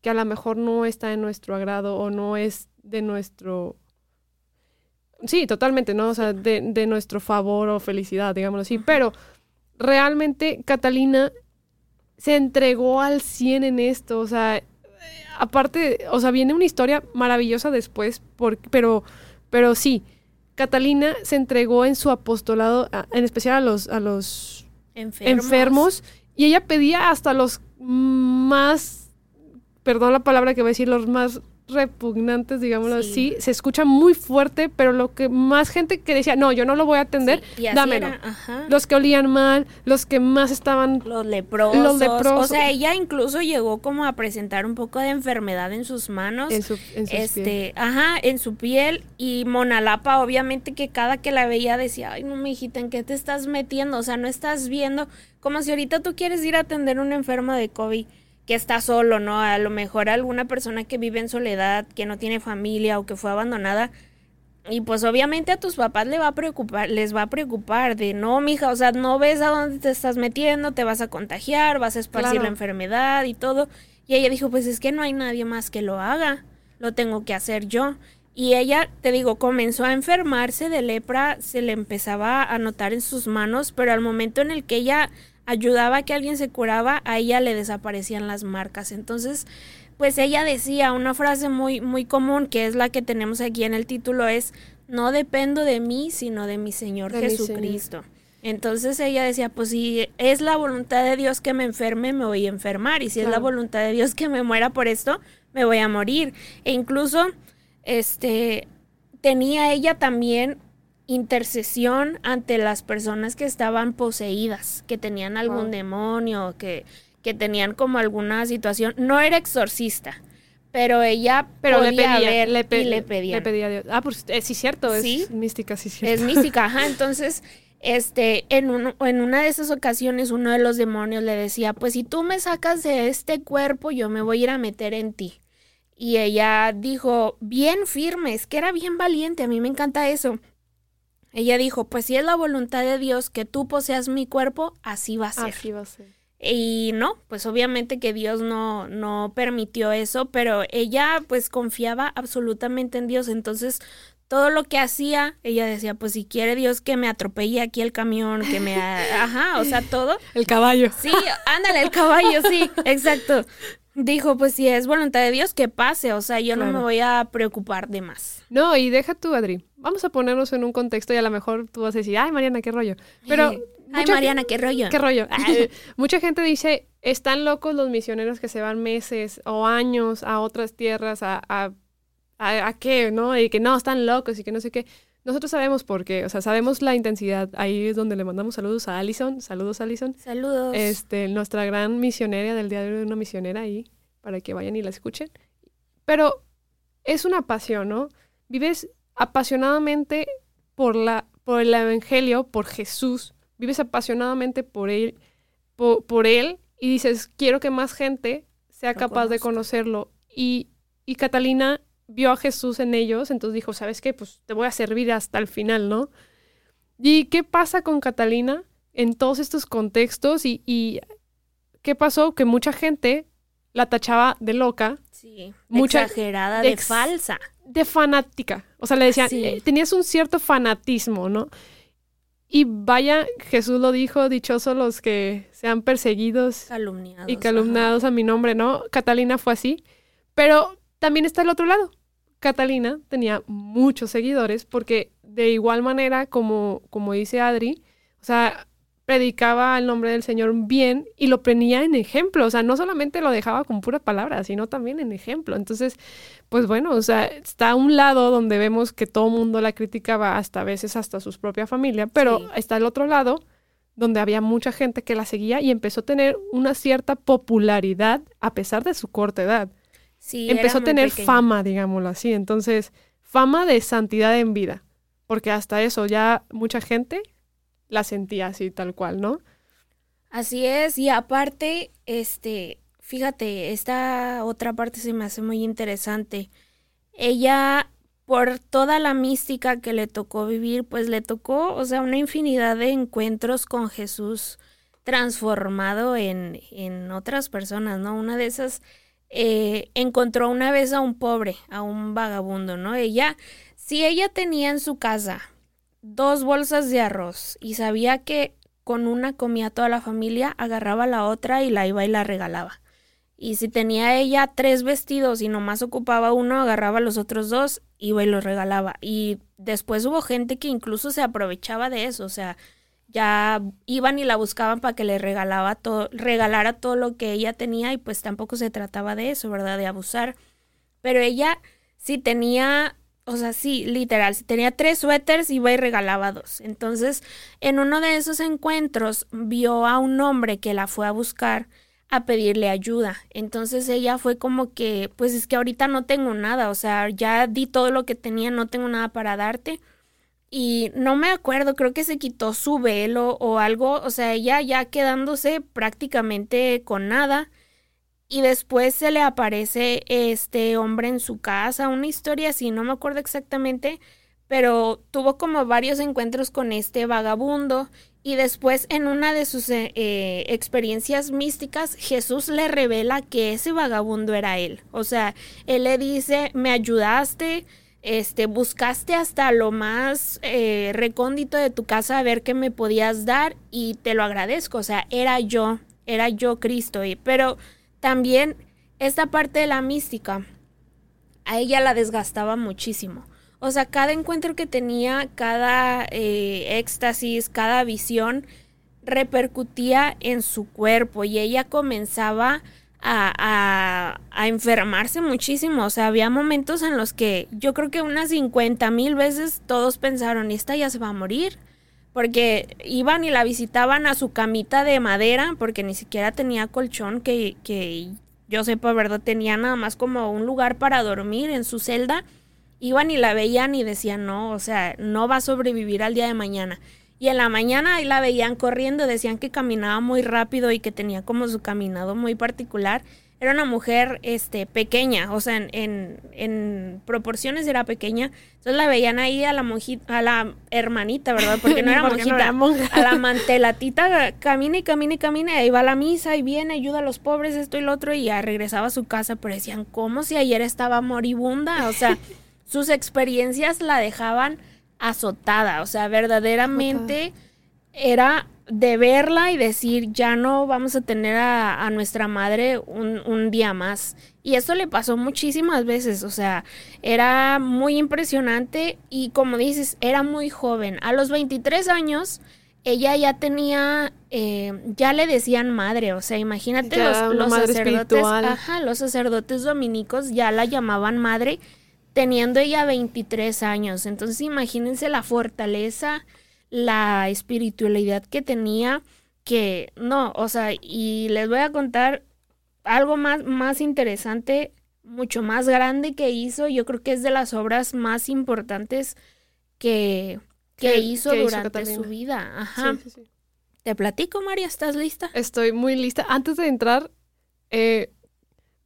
que a lo mejor no está en nuestro agrado o no es de nuestro... Sí, totalmente, ¿no? O sea, de, de nuestro favor o felicidad, digámoslo así. Pero realmente Catalina se entregó al 100 en esto. O sea, aparte, o sea, viene una historia maravillosa después, por- pero, pero sí, Catalina se entregó en su apostolado, a- en especial a los, a los Enfermos. enfermos y ella pedía hasta los más, perdón la palabra que voy a decir, los más repugnantes, digámoslo Sí. así. Se escucha muy fuerte, pero lo que más gente que decía, no, yo no lo voy a atender, Sí, dámelo. era. Los que olían mal, los que más estaban... Los leprosos. Los leprosos. O sea, ella incluso llegó como a presentar un poco de enfermedad en sus manos. En su, en este, ajá, en su piel. Y Monalapa, obviamente que cada que la veía decía, ay, no, mijita, ¿en qué te estás metiendo? O sea, no estás viendo. Como si ahorita tú quieres ir a atender a un enfermo de COVID que está solo, ¿no? A lo mejor alguna persona que vive en soledad, que no tiene familia o que fue abandonada. Y pues obviamente a tus papás le va a preocupar, les va a preocupar de no, mija, o sea, no ves a dónde te estás metiendo, te vas a contagiar, vas a esparcir Claro. la enfermedad y todo. Y ella dijo, pues es que no hay nadie más que lo haga, lo tengo que hacer yo. Y ella, te digo, comenzó a enfermarse de lepra, se le empezaba a notar en sus manos, pero al momento en el que ella ayudaba a que alguien se curaba, a ella le desaparecían las marcas. Entonces, pues ella decía una frase muy, muy común, que es la que tenemos aquí en el título, es, no dependo de mí, sino de mi Señor De mi Señor. Jesucristo. Entonces ella decía, pues si es la voluntad de Dios que me enferme, me voy a enfermar. Y si es la voluntad de Dios que me muera por esto, me voy a morir. E incluso, este, tenía ella también intercesión ante las personas que estaban poseídas, que tenían algún demonio, que, que tenían como alguna situación. No era exorcista, pero ella Pero le podía pedía, ver le, pe- y le pedía. le pedía a Dios. Ah, pues eh, sí, cierto, es Sí. mística, sí, cierto. Es mística, ajá. Entonces, este, en, un- en una de esas ocasiones, uno de los demonios le decía, pues si tú me sacas de este cuerpo, yo me voy a ir a meter en ti. Y ella dijo, bien firme, es que era bien valiente, a mí me encanta eso. Ella dijo, pues si es la voluntad de Dios que tú poseas mi cuerpo, así va a ser. Así va a ser. Y no, pues obviamente que Dios no, no permitió eso, pero ella pues confiaba absolutamente en Dios. Entonces, todo lo que hacía, ella decía, pues si quiere Dios que me atropelle aquí el camión, que me... Ajá, o sea, todo. El caballo. Sí, ándale, el caballo, sí, exacto. Dijo, pues si es voluntad de Dios, que pase, o sea, yo no me voy a preocupar de más. No, y deja tú, Adri. Vamos a ponernos en un contexto y a lo mejor tú vas a decir, ay, Mariana, qué rollo. Pero. Ay, Mariana, qué rollo. ¿Qué rollo? Mucha gente dice, están locos los misioneros que se van meses o años a otras tierras a, a, a, qué, ¿no? Y que no, están locos y que no sé qué. Nosotros sabemos por qué, o sea, sabemos la intensidad. Ahí es donde le mandamos saludos a Alison. Saludos, Alison. Saludos. Este, nuestra gran misionera del diario de una misionera ahí, para que vayan y la escuchen. Pero es una pasión, ¿no? Vives apasionadamente por, la, por el Evangelio, por Jesús. Vives apasionadamente por Él, por, él y dices, quiero que más gente sea capaz de conocerlo. Y, y Catalina vio a Jesús en ellos, entonces dijo, ¿sabes qué? Pues te voy a servir hasta el final, ¿no? ¿Y qué pasa con Catalina en todos estos contextos? ¿Y, y qué pasó? Que mucha gente la tachaba de loca. Sí, mucha, exagerada, de, falsa. De fanática. O sea, le decían, eh, tenías un cierto fanatismo, ¿no? Y vaya, Jesús lo dijo, dichosos los que sean perseguidos calumniados, y calumnados a mi nombre, ¿no? Catalina fue así. Pero también está el otro lado. Catalina tenía muchos seguidores porque de igual manera, como, como dice Adri, o sea, predicaba el nombre del Señor bien y lo ponía en ejemplo, o sea, no solamente lo dejaba con puras palabras, sino también en ejemplo. Entonces, pues bueno, o sea, está a un lado donde vemos que todo el mundo la criticaba, hasta a veces hasta su propia familia, pero está el otro lado donde había mucha gente que la seguía y empezó a tener una cierta popularidad a pesar de su corta edad. Sí, empezó a tener fama, digámoslo así. Entonces, fama de santidad en vida, porque hasta eso ya mucha gente la sentía así tal cual, ¿no? Así es, y aparte, este, fíjate, esta otra parte se me hace muy interesante. Ella, por toda la mística que le tocó vivir, pues le tocó, o sea, una infinidad de encuentros con Jesús transformado en, en otras personas, ¿no? Una de esas eh, encontró una vez a un pobre, a un vagabundo, ¿no? Ella, si ella tenía en su casa dos bolsas de arroz y sabía que con una comía toda la familia, agarraba la otra y la iba y la regalaba. Y si tenía ella tres vestidos y nomás ocupaba uno, agarraba los otros dos, iba y los regalaba. Y después hubo gente que incluso se aprovechaba de eso, o sea, ya iban y la buscaban para que le regalaba todo, regalara todo lo que ella tenía y pues tampoco se trataba de eso, ¿verdad? De abusar. Pero ella si tenía o sea, sí, literal, si tenía tres suéteres, iba y regalaba dos. Entonces, en uno de esos encuentros, vio a un hombre que la fue a buscar a pedirle ayuda. Entonces ella fue como que, pues es que ahorita no tengo nada, o sea, ya di todo lo que tenía, no tengo nada para darte. Y no me acuerdo, creo que se quitó su velo o algo, o sea, ella ya quedándose prácticamente con nada y después se le aparece este hombre en su casa, una historia así, no me acuerdo exactamente, pero tuvo como varios encuentros con este vagabundo y después en una de sus eh, eh, experiencias místicas Jesús le revela que ese vagabundo era él. O sea, él le dice, me ayudaste, este, buscaste hasta lo más eh, recóndito de tu casa a ver qué me podías dar y te lo agradezco. O sea, era yo, era yo Cristo. Pero también esta parte de la mística a ella la desgastaba muchísimo. O sea, cada encuentro que tenía, cada eh, éxtasis, cada visión repercutía en su cuerpo y ella comenzaba a, a, enfermarse muchísimo. O sea, había momentos en los que yo creo que unas 50 mil veces todos pensaron, esta ya se va a morir porque iban y la visitaban a su camita de madera, porque ni siquiera tenía colchón, que, que yo sepa, ¿verdad? Tenía nada más como un lugar para dormir en su celda. Iban y la veían y decían, no, o sea, no va a sobrevivir al día de mañana. Y en la mañana ahí la veían corriendo, decían que caminaba muy rápido y que tenía como su caminado muy particular era una mujer este, pequeña, o sea, en, en, proporciones era pequeña. Entonces la veían ahí a la monjita, a la hermanita, ¿verdad? Porque no era monjita, a la mantelatita, camina y camina y camina, y ahí va a la misa y viene, ayuda a los pobres, esto y lo otro, y ya regresaba a su casa, pero decían, ¿cómo si ayer estaba moribunda? O sea, sus experiencias la dejaban azotada, o sea, verdaderamente era de verla y decir, ya no vamos a tener a, nuestra madre un, un, día más. Y eso le pasó muchísimas veces, o sea, era muy impresionante y como dices, era muy joven. A los 23 años, ella ya tenía, eh, ya le decían madre, o sea, imagínate los, los sacerdotes, ajá, los sacerdotes dominicos ya la llamaban madre, teniendo ella 23 años. Entonces, imagínense la fortaleza, la espiritualidad que tenía, que no, o sea, y les voy a contar algo más, más interesante, mucho más grande que hizo, yo creo que es de las obras más importantes que, que hizo durante su vida. Ajá. Te platico, María, ¿estás lista? Estoy muy lista. Antes de entrar, eh,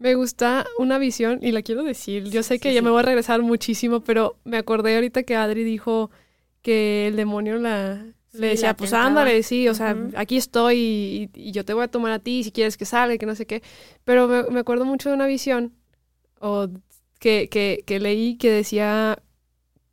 me gusta una visión y la quiero decir. Yo sé que ya me voy a regresar muchísimo, pero me acordé ahorita que Adri dijo que el demonio la, le decía, pues ándale, sí, o sea, aquí estoy y, yo te voy a tomar a ti si quieres que salga, que no sé qué. Pero me, acuerdo mucho de una visión o que, que, que, leí que decía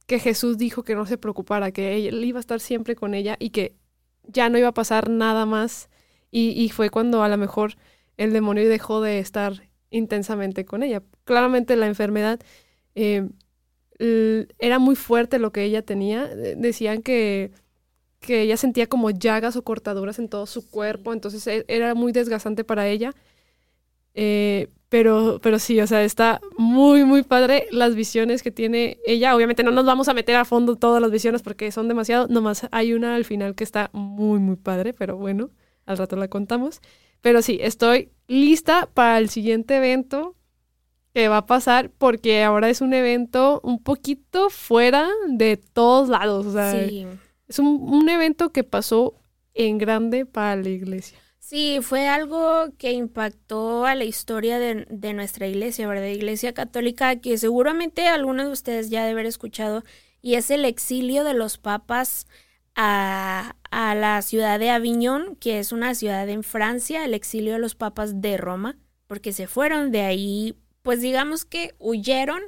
que Jesús dijo que no se preocupara, que él iba a estar siempre con ella y que ya no iba a pasar nada más. Y, y fue cuando a lo mejor el demonio dejó de estar intensamente con ella. Claramente la enfermedad eh, era muy fuerte lo que ella tenía. Decían que, que ella sentía como llagas o cortaduras en todo su cuerpo, entonces e, era muy desgastante para ella. Eh, pero, pero sí, o sea, está muy, muy padre las visiones que tiene ella. Obviamente no nos vamos a meter a fondo todas las visiones porque son demasiado. Nomás hay una al final que está muy, muy padre, pero bueno, al rato la contamos. Pero sí, estoy lista para el siguiente evento que va a pasar porque ahora es un evento un poquito fuera de todos lados. O sea, es un, evento que pasó en grande para la iglesia. Sí, fue algo que impactó a la historia de, de, nuestra iglesia, ¿verdad? Iglesia católica, que seguramente algunos de ustedes ya deben haber escuchado, y es el exilio de los papas a, a la ciudad de Aviñón, que es una ciudad en Francia, el exilio de los papas de Roma, porque se fueron de ahí, pues digamos que huyeron,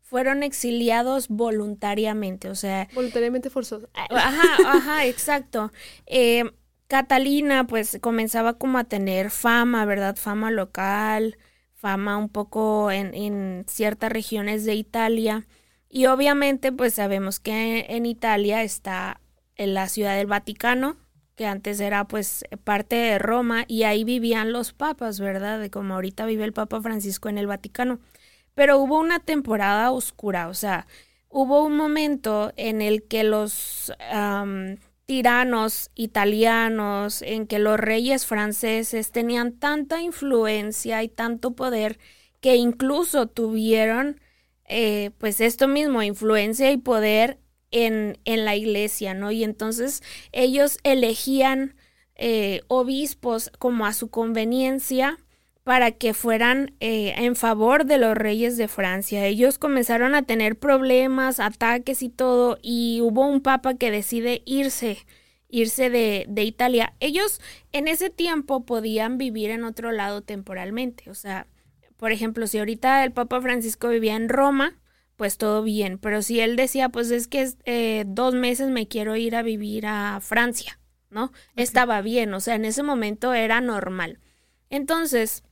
fueron exiliados voluntariamente, o sea... Voluntariamente forzosos. Ajá, ajá, exacto. Eh, Catalina pues comenzaba como a tener fama, ¿verdad? Fama local, fama un poco en, en ciertas regiones de Italia. Y obviamente pues sabemos que en Italia está en la ciudad del Vaticano, que antes era pues parte de Roma, y ahí vivían los papas, ¿verdad? De como ahorita vive el Papa Francisco en el Vaticano. Pero hubo una temporada oscura, o sea, hubo un momento en el que los tiranos italianos, en que los reyes franceses tenían tanta influencia y tanto poder que incluso tuvieron eh, pues esto mismo, influencia y poder en, en la iglesia, ¿no? Y entonces ellos elegían eh, obispos como a su conveniencia para que fueran eh, en favor de los reyes de Francia. Ellos comenzaron a tener problemas, ataques y todo, y hubo un papa que decide irse, irse de, de Italia. Ellos en ese tiempo podían vivir en otro lado temporalmente, o sea, por ejemplo, si ahorita el Papa Francisco vivía en Roma, pues todo bien. Pero si él decía, pues es que eh, dos meses me quiero ir a vivir a Francia, ¿no? Estaba bien, o sea, en ese momento era normal. Entonces,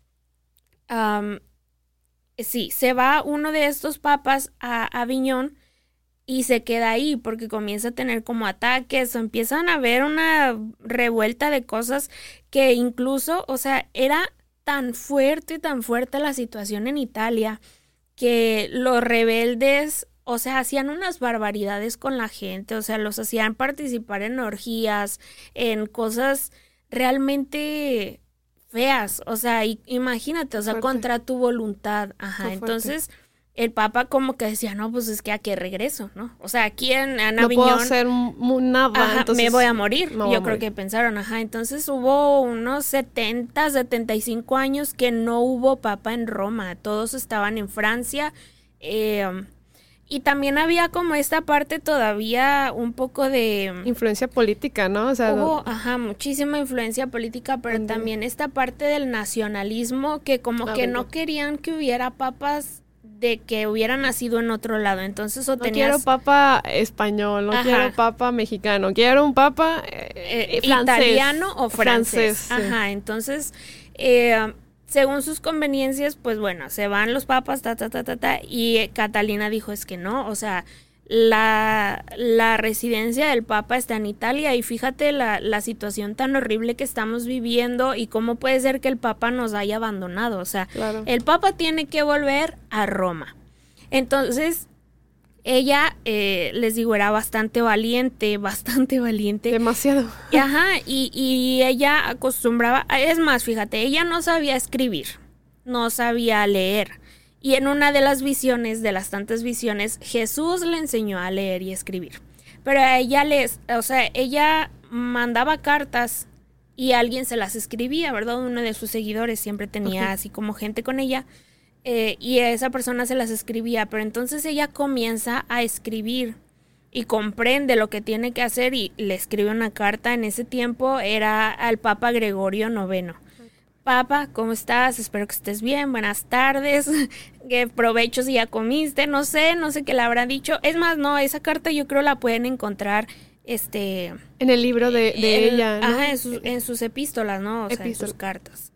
sí, se va uno de estos papas a Aviñón y se queda ahí porque comienza a tener como ataques o empiezan a haber una revuelta de cosas que incluso, o sea, era tan fuerte, tan fuerte la situación en Italia que los rebeldes, o sea, hacían unas barbaridades con la gente, o sea, los hacían participar en orgías, en cosas realmente feas, o sea, imagínate, o sea, contra tu voluntad, ajá, entonces el Papa como que decía, no, pues es que a qué regreso, ¿no? O sea, aquí en, en no puedo hacer nada, me voy a morir. Yo creo que pensaron, ajá. Entonces hubo unos 70, 75 años que no hubo Papa en Roma. Todos estaban en Francia. Eh, y también había como esta parte todavía un poco de... Influencia política, ¿no? O sea, hubo, ajá, muchísima influencia política, pero también esta parte del nacionalismo que como que no querían que hubiera papas de que hubiera nacido en otro lado. Entonces, o no quiero papa español, no quiero papa mexicano, quiero un papa eh, eh, italiano o francés. Ajá, entonces, eh, según sus conveniencias, pues bueno, se van los papas, ta, ta, ta, ta, ta, y Catalina dijo, es que no, o sea, la, la, residencia del Papa está en Italia y fíjate la, la, situación tan horrible que estamos viviendo y cómo puede ser que el Papa nos haya abandonado. O sea, el Papa tiene que volver a Roma. Entonces, ella, eh, les digo, era bastante valiente, bastante valiente. Demasiado. Y, ajá, y, y ella acostumbraba, es más, fíjate, ella no sabía escribir, no sabía leer y en una de las visiones, de las tantas visiones, Jesús le enseñó a leer y escribir. Pero a ella les, o sea, ella mandaba cartas y alguien se las escribía, ¿verdad? Uno de sus seguidores siempre tenía así como gente con ella. Eh, y esa persona se las escribía, pero entonces ella comienza a escribir y comprende lo que tiene que hacer y le escribe una carta. En ese tiempo era al Papa Gregorio IX. Papa, ¿cómo estás? Espero que estés bien. Buenas tardes. Que provecho si ya comiste. No sé, no sé qué le habrá dicho. Es más, no, esa carta yo creo la pueden encontrar este en el libro de, ella. Ajá, en, sus epístolas, ¿no? O sea, en sus cartas.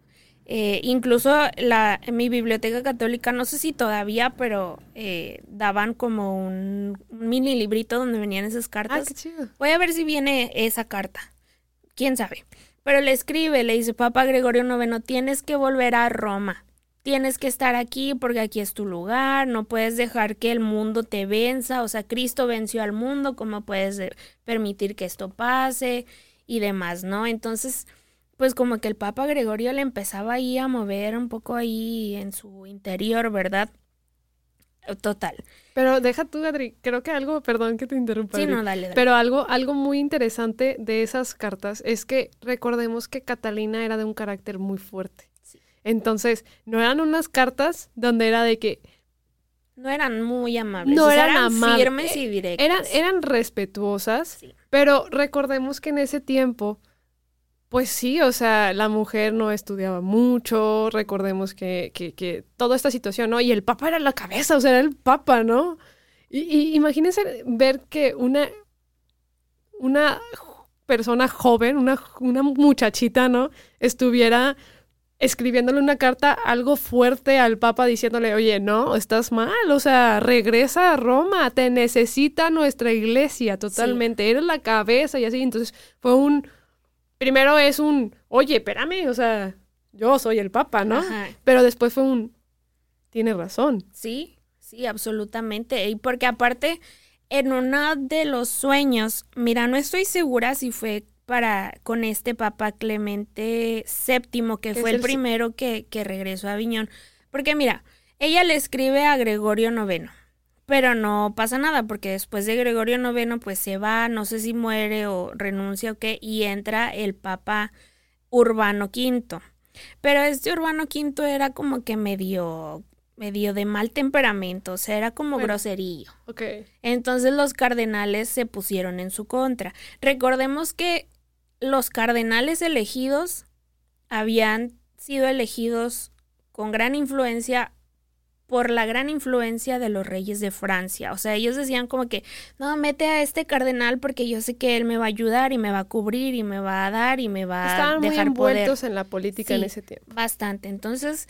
Eh, incluso la, en mi biblioteca católica, no sé si todavía, pero eh, daban como un, mini librito donde venían esas cartas. Ah, qué chido. Voy a ver si viene esa carta. ¿Quién sabe? Pero le escribe, le dice, Papa Gregorio IX, tienes que volver a Roma. Tienes que estar aquí porque aquí es tu lugar, no puedes dejar que el mundo te venza, o sea, Cristo venció al mundo, ¿cómo puedes eh, permitir que esto pase? Y demás, ¿no? Entonces, pues como que el Papa Gregorio le empezaba ahí a mover un poco ahí en su interior, ¿verdad? Total. Pero deja tú, Adri, creo que algo, perdón que te interrumpa. Sí, no, dale, Pero algo, algo muy interesante de esas cartas es que recordemos que Catalina era de un carácter muy fuerte. Entonces, no eran unas cartas donde era de que... No eran muy amables. No eran, firmes y directas. Eran, eran respetuosas, pero recordemos que en ese tiempo pues sí, o sea, la mujer no estudiaba mucho, recordemos que, que, que toda esta situación, ¿no? Y el papa era la cabeza, o sea, era el papa, ¿no? Y, imagínense ver que una, una persona joven, una, una muchachita, ¿no? Estuviera escribiéndole una carta algo fuerte al Papa diciéndole, oye, no, estás mal, o sea, regresa a Roma, te necesita nuestra iglesia totalmente, eres la cabeza y así. Entonces fue un, primero es un, oye, espérame, o sea, yo soy el papa, ¿no? Pero después fue un, tiene razón. Sí, sí, absolutamente. Y porque aparte, en uno de los sueños, mira, no estoy segura si fue para con este papa Clemente VII, que fue el, primero que, que regresó a Aviñón. Porque mira, ella le escribe a Gregorio IX pero no pasa nada porque después de Gregorio IX pues se va, no sé si muere o renuncia o qué, y entra el Papa Urbano V. Pero este Urbano V era como que medio medio de mal temperamento, o sea, era como groserillo. Okay. Entonces los cardenales se pusieron en su contra. Recordemos que los cardenales elegidos habían sido elegidos con gran influencia por la gran influencia de los reyes de Francia. O sea, ellos decían como que, no, mete a este cardenal porque yo sé que él me va a ayudar y me va a cubrir y me va a dar y me va a dejar muy envueltos en la política en ese tiempo. Bastante. Entonces,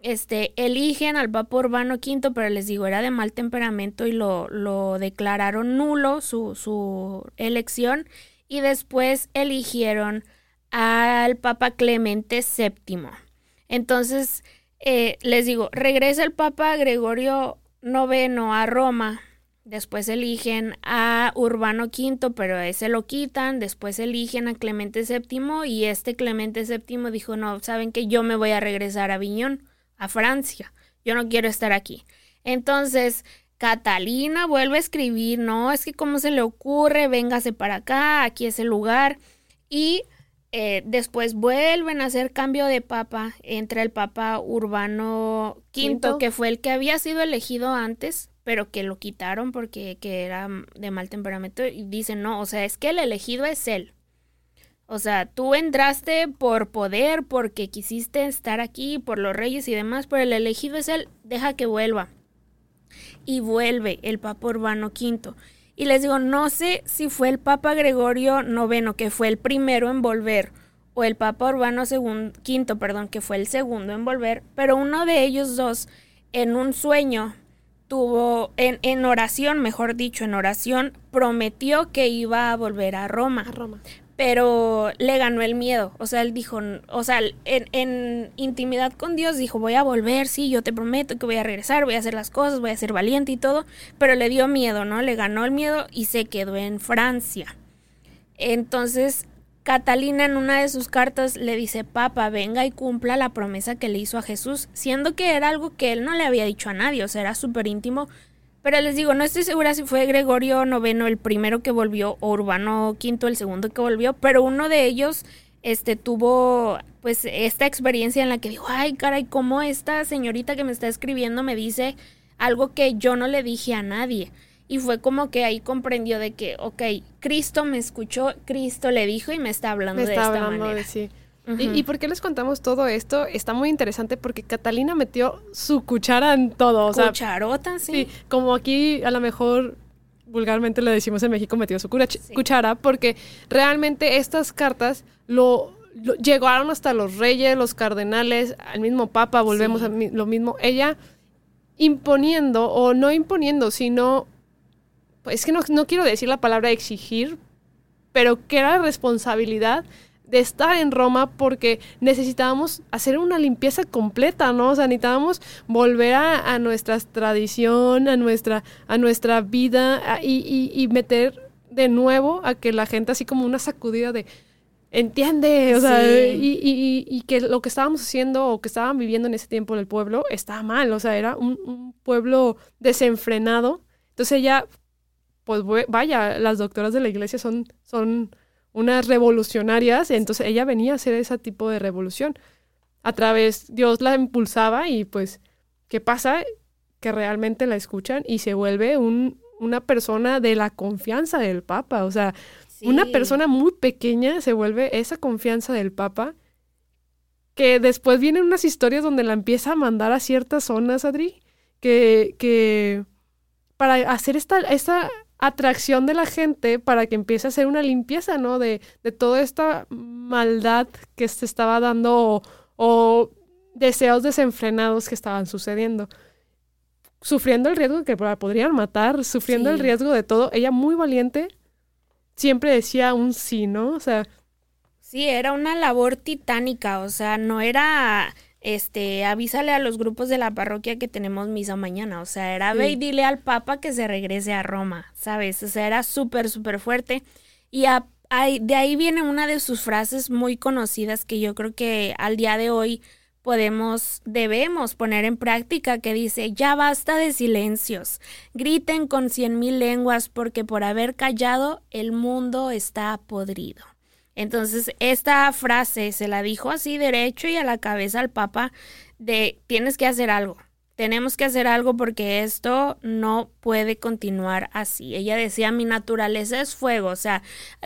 este, eligen al Papa Urbano V, pero les digo, era de mal temperamento y lo, lo declararon nulo su, su elección y después eligieron al Papa Clemente VII. Entonces, eh, les digo, regresa el Papa Gregorio IX a Roma. Después eligen a Urbano V, pero ese lo quitan. Después eligen a Clemente VII y este Clemente VII dijo, no, saben que yo me voy a regresar a Viñón, a Francia. Yo no quiero estar aquí. Entonces, Catalina vuelve a escribir, no, es que cómo se le ocurre, véngase para acá, aquí es el lugar. Y eh, después vuelven a hacer cambio de papa entre el papa Urbano V, que fue el que había sido elegido antes, pero que lo quitaron porque que era de mal temperamento. Y dicen, no, o sea, es que el elegido es él. O sea, tú entraste por poder, porque quisiste estar aquí, por los reyes y demás, pero el elegido es él, deja que vuelva. Y vuelve el Papa Urbano V. Y les digo, no sé si fue el Papa Gregorio IX, que fue el primero en volver, o el Papa Urbano II, perdón, que fue el segundo en volver, pero uno de ellos dos, en un sueño, tuvo, en, en oración, mejor dicho, en oración, prometió que iba a volver a Roma. A Roma. Pero le ganó el miedo. O sea, él dijo, o sea, en, intimidad con Dios dijo, voy a volver, sí, yo te prometo que voy a regresar, voy a hacer las cosas, voy a ser valiente y todo. Pero le dio miedo, ¿no? Le ganó el miedo y se quedó en Francia. Entonces, Catalina en una de sus cartas le dice, Papa, venga y cumpla la promesa que le hizo a Jesús, siendo que era algo que él no le había dicho a nadie, o sea, era súper íntimo. Pero les digo, no estoy segura si fue Gregorio IX el primero que volvió o Urbano V el segundo que volvió, pero uno de ellos este tuvo pues esta experiencia en la que dijo, ay caray, cómo esta señorita que me está escribiendo me dice algo que yo no le dije a nadie. Y fue como que ahí comprendió de que, ok, Cristo me escuchó, Cristo le dijo y me está hablando de esta manera. sí. ¿Y, por qué les contamos todo esto? Está muy interesante porque Catalina metió su cuchara en todo. O Cucharota, sí. sí. Como aquí a lo mejor vulgarmente le decimos en México metió su cuchara porque realmente estas cartas lo, llegaron hasta los reyes, los cardenales, al mismo papa, volvemos a lo mismo. Ella imponiendo o no imponiendo, sino es que no, quiero decir la palabra exigir, pero que era responsabilidad de estar en Roma porque necesitábamos hacer una limpieza completa, ¿no? O sea, necesitábamos volver a, nuestra tradición, a nuestra, a nuestra vida y, meter de nuevo a que la gente así como una sacudida de entiende, o sea, y, que lo que estábamos haciendo o que estaban viviendo en ese tiempo en el pueblo estaba mal, o sea, era un, un pueblo desenfrenado. Entonces ella pues vaya, las doctoras de la iglesia son, son unas revolucionarias, entonces ella venía a hacer ese tipo de revolución. A través, Dios la impulsaba y pues, ¿qué pasa? Que realmente la escuchan y se vuelve un, una persona de la confianza del Papa. O sea, una persona muy pequeña se vuelve esa confianza del Papa que después vienen unas historias donde la empieza a mandar a ciertas zonas, Adri, que, que para hacer esta, esta atracción de la gente para que empiece a hacer una limpieza, ¿no? De, de toda esta maldad que se estaba dando o, deseos desenfrenados que estaban sucediendo. Sufriendo el riesgo de que la podrían matar, sufriendo el riesgo de todo. Ella muy valiente, siempre decía un sí, ¿no? O sea... Sí, era una labor titánica, o sea, no era este, avísale a los grupos de la parroquia que tenemos misa mañana. O sea, era ve y dile al Papa que se regrese a Roma, ¿sabes? O sea, era súper, súper fuerte. Y de ahí viene una de sus frases muy conocidas que yo creo que al día de hoy podemos, debemos poner en práctica, que dice, ya basta de silencios, griten con cien mil lenguas porque por haber callado el mundo está podrido. Entonces, esta frase se la dijo así derecho y a la cabeza al Papa de tienes que hacer algo. Tenemos que hacer algo porque esto no puede continuar así. Ella decía, mi naturaleza es fuego, o sea,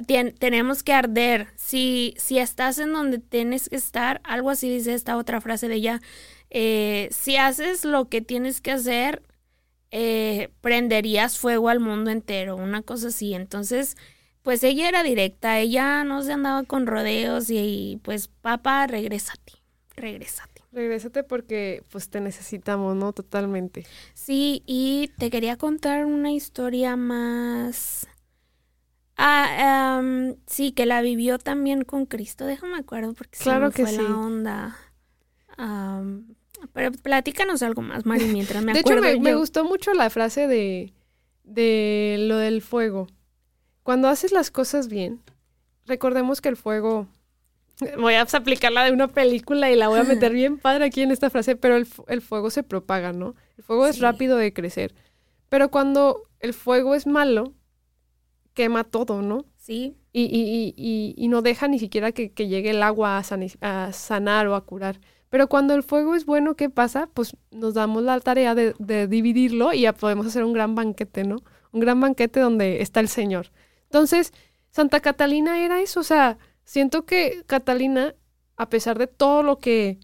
tenemos que arder. Si, si estás en donde tienes que estar, algo así dice esta otra frase de ella, eh, si haces lo que tienes que hacer, eh, prenderías fuego al mundo entero, una cosa así. Entonces, pues ella era directa, ella no se andaba con rodeos y, pues papá, regrésate, regrésate. Regrésate porque pues te necesitamos, ¿no? Totalmente. Sí, y te quería contar una historia más... Ah, sí, que la vivió también con Cristo, déjame acuerdo porque claro se me fue la onda. pero platícanos algo más, Mari, mientras me acuerdo. De hecho, me, me gustó mucho la frase de, de lo del fuego. Cuando haces las cosas bien, recordemos que el fuego, voy a aplicarla de una película y la voy a meter bien padre aquí en esta frase, pero el, fuego se propaga, ¿no? El fuego es rápido de crecer. Pero cuando el fuego es malo, quema todo, ¿no? Sí. Y, y, y, y no deja ni siquiera que, llegue el agua a, sanar o a curar. Pero cuando el fuego es bueno, ¿qué pasa? Pues nos damos la tarea de, de dividirlo y ya podemos hacer un gran banquete, ¿no? Un gran banquete donde está el Señor. Entonces, Santa Catalina era eso, o sea, siento que Catalina, a pesar de todo lo que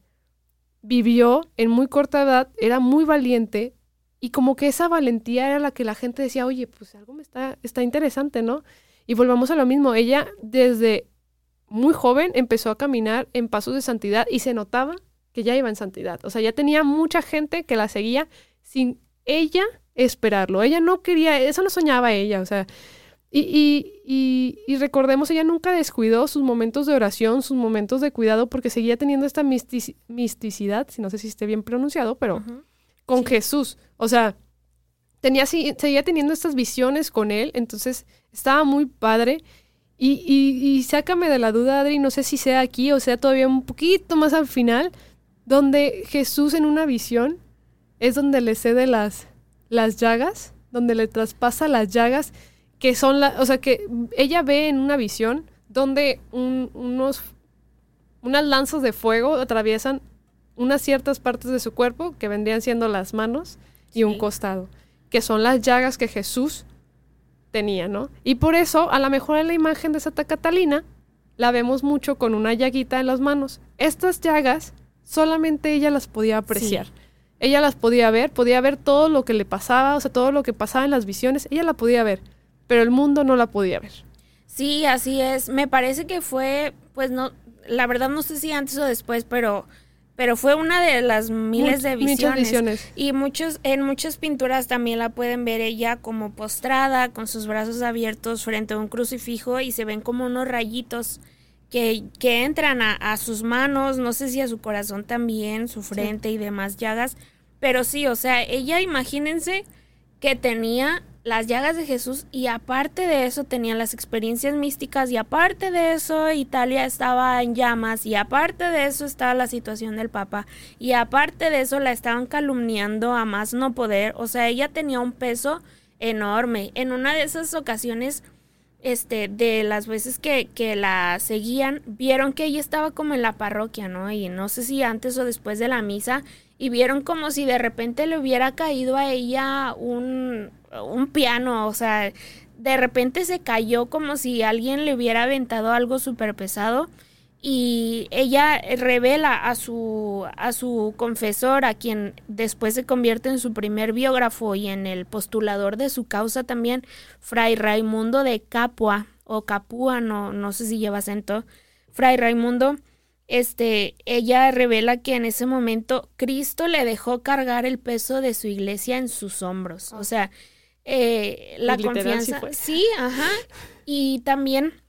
vivió en muy corta edad, era muy valiente y como que esa valentía era la que la gente decía, oye, pues algo me está, está interesante, ¿no? Y volvamos a lo mismo, ella desde muy joven empezó a caminar en pasos de santidad y se notaba que ya iba en santidad. O sea, ya tenía mucha gente que la seguía sin ella esperarlo. Ella no quería, eso no soñaba ella, o sea, y, y, y, recordemos, ella nunca descuidó sus momentos de oración, sus momentos de cuidado, porque seguía teniendo esta misticidad, si no sé si esté bien pronunciado, pero con Jesús. O sea, tenía, seguía teniendo estas visiones con él, entonces estaba muy padre. Y, y, sácame de la duda, Adri, no sé si sea aquí o sea todavía un poquito más al final, donde Jesús en una visión es donde le cede las, las llagas, donde le traspasa las llagas que son la, o sea, que ella ve en una visión donde unos, unas lanzas de fuego atraviesan unas ciertas partes de su cuerpo, que vendrían siendo las manos y un costado, que son las llagas que Jesús tenía, ¿no? Y por eso, a lo mejor en la imagen de Santa Catalina, la vemos mucho con una llaguita en las manos. Estas llagas solamente ella las podía apreciar. Ella las podía ver, podía ver todo lo que le pasaba, o sea, todo lo que pasaba en las visiones, ella la podía ver pero el mundo no la podía ver. Sí, así es. Me parece que fue, pues no, la verdad no sé si antes o después, pero pero fue una de las miles de visiones. visiones. Y muchos, en muchas pinturas también la pueden ver ella como postrada, con sus brazos abiertos frente a un crucifijo y se ven como unos rayitos que, que entran a, sus manos, no sé si a su corazón también, su frente y demás llagas. Pero sí, o sea, ella imagínense que tenía las llagas de Jesús y aparte de eso tenían las experiencias místicas y aparte de eso Italia estaba en llamas y aparte de eso estaba la situación del Papa y aparte de eso la estaban calumniando a más no poder, o sea, ella tenía un peso enorme. En una de esas ocasiones, este, de las veces que, que la seguían, vieron que ella estaba como en la parroquia, ¿no? Y no sé si antes o después de la misa y vieron como si de repente le hubiera caído a ella un, un piano, o sea, de repente se cayó como si alguien le hubiera aventado algo súper pesado y ella revela a su, a su confesor, a quien después se convierte en su primer biógrafo y en el postulador de su causa también, Fray Raimundo de Capua, o Capua, no, no sé si lleva acento, Fray Raimundo, este, ella revela que en ese momento Cristo le dejó cargar el peso de su iglesia en sus hombros, o sea, eh, la confianza. Sí, ajá. Y también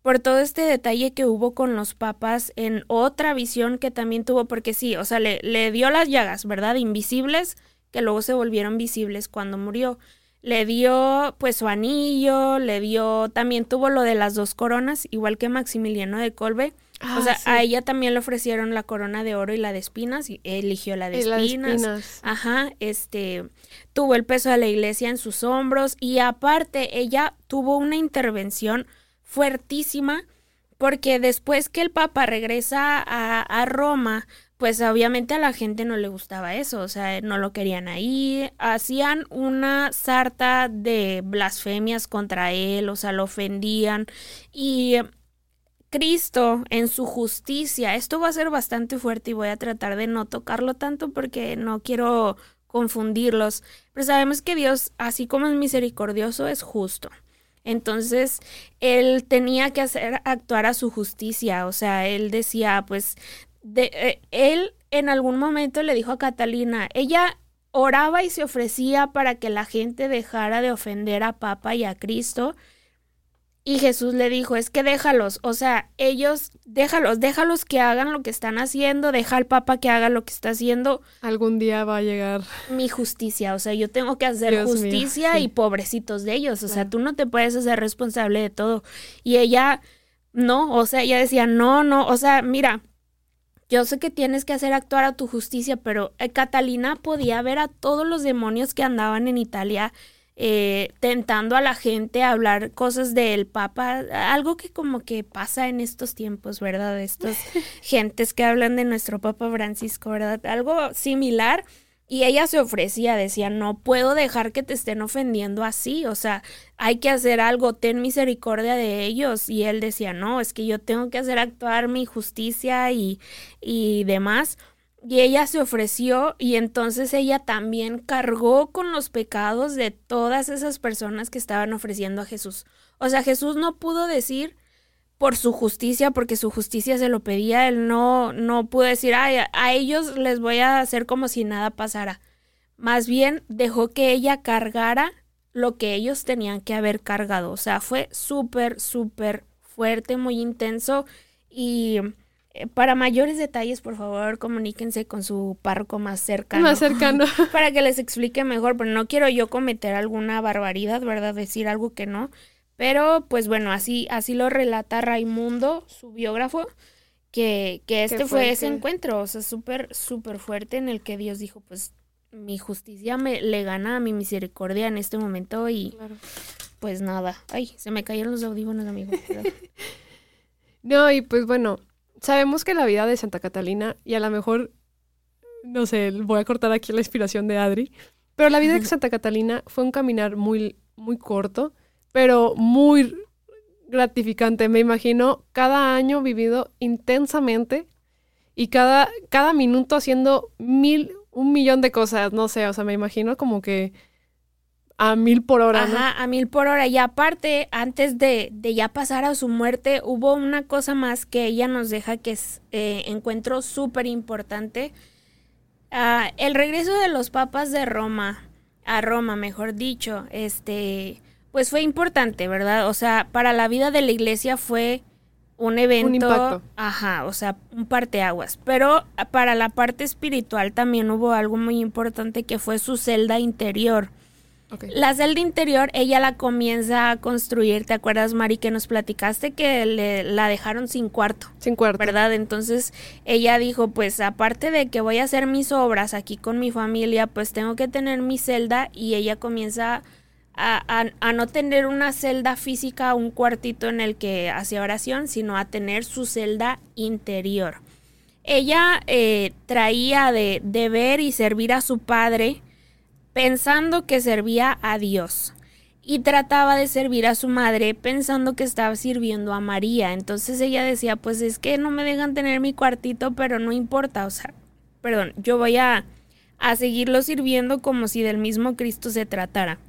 por todo este detalle que hubo con los papas en otra visión que también tuvo, porque sí, o sea, le, le dio las llagas, ¿verdad? Invisibles, que luego se volvieron visibles cuando murió. Le dio pues su anillo, le dio, también tuvo lo de las dos coronas, igual que Maximiliano de Colbe o sea, ah, a ella también le ofrecieron la corona de oro y la de espinas y eligió la de, espinas. Ajá, este tuvo el peso de la iglesia en sus hombros y aparte ella tuvo una intervención fuertísima porque después que el Papa regresa a, a Roma, pues obviamente a la gente no le gustaba eso, o sea, no lo querían ahí, hacían una sarta de blasfemias contra él, o sea, lo ofendían y Cristo en su justicia. Esto va a ser bastante fuerte y voy a tratar de no tocarlo tanto porque no quiero confundirlos. Pero sabemos que Dios, así como es misericordioso, es justo. Entonces, él tenía que hacer actuar a su justicia. O sea, él decía, pues, de, eh, él en algún momento le dijo a Catalina, ella oraba y se ofrecía para que la gente dejara de ofender a Papa y a Cristo y Jesús le dijo, es que déjalos, o sea, ellos, déjalos, déjalos que hagan lo que están haciendo, deja al Papa que haga lo que está haciendo. Algún día va a llegar. Mi justicia, o sea, yo tengo que hacer justicia y pobrecitos de ellos, o sea, tú no te puedes hacer responsable de todo. Y ella, no, o sea, ella decía, no, no, o sea, mira, yo sé que tienes que hacer actuar a tu justicia, pero eh, Catalina podía ver a todos los demonios que andaban en Italia eh, tentando a la gente a hablar cosas del Papa, algo que como que pasa en estos tiempos, ¿verdad? Estas gentes que hablan de nuestro Papa Francisco, ¿verdad? Algo similar. Y ella se ofrecía, decía, no puedo dejar que te estén ofendiendo así, o sea, hay que hacer algo, ten misericordia de ellos. Y él decía, no, es que yo tengo que hacer actuar mi justicia y, y demás. Y ella se ofreció y entonces ella también cargó con los pecados de todas esas personas que estaban ofreciendo a Jesús. O sea, Jesús no pudo decir por su justicia, porque su justicia se lo pedía, él no, no pudo decir, Ay, a ellos les voy a hacer como si nada pasara. más bien dejó que ella cargara lo que ellos tenían que haber cargado. O sea, fue súper, súper fuerte, muy intenso y para mayores detalles, por favor, comuníquense con su párroco más cercano. Más cercano. para que les explique mejor, pero no quiero yo cometer alguna barbaridad, ¿verdad? Decir algo que no. Pero, pues bueno, así, así lo relata Raimundo, su biógrafo, que, que este fue ese encuentro, o sea, súper, súper fuerte en el que Dios dijo, pues mi justicia me le gana a mi misericordia en este momento y pues nada. Ay, se me cayeron los audífonos, amigo. no, y pues bueno, sabemos que la vida de Santa Catalina, y a lo mejor, no sé, voy a cortar aquí la inspiración de Adri, pero la vida de Santa Catalina fue un caminar muy, muy corto, pero muy gratificante. Me imagino cada año vivido intensamente y cada, cada minuto haciendo mil, un millón de cosas, no sé, o sea, me imagino como que a mil por hora. Ajá, a mil por hora. Y aparte, antes de, de, ya pasar a su muerte, hubo una cosa más que ella nos deja que es eh, encuentro súper importante. Ah, el regreso de los papas de Roma, a Roma, mejor dicho, este, pues fue importante, ¿verdad? O sea, para la vida de la iglesia fue un evento, un impacto. ajá, o sea, un parteaguas. Pero para la parte espiritual también hubo algo muy importante que fue su celda interior. Okay. La celda interior, ella la comienza a construir, ¿te acuerdas, Mari, que nos platicaste que le, la dejaron sin cuarto? Sin cuarto. ¿Verdad? Entonces ella dijo, pues aparte de que voy a hacer mis obras aquí con mi familia, pues tengo que tener mi celda y ella comienza a, a, a, no tener una celda física, un cuartito en el que hacía oración, sino a tener su celda interior. Ella eh, traía de, de ver y servir a su padre pensando que servía a Dios y trataba de servir a su madre pensando que estaba sirviendo a María. Entonces ella decía, pues es que no me dejan tener mi cuartito, pero no importa, o sea, perdón, yo voy a, a seguirlo sirviendo como si del mismo Cristo se tratara.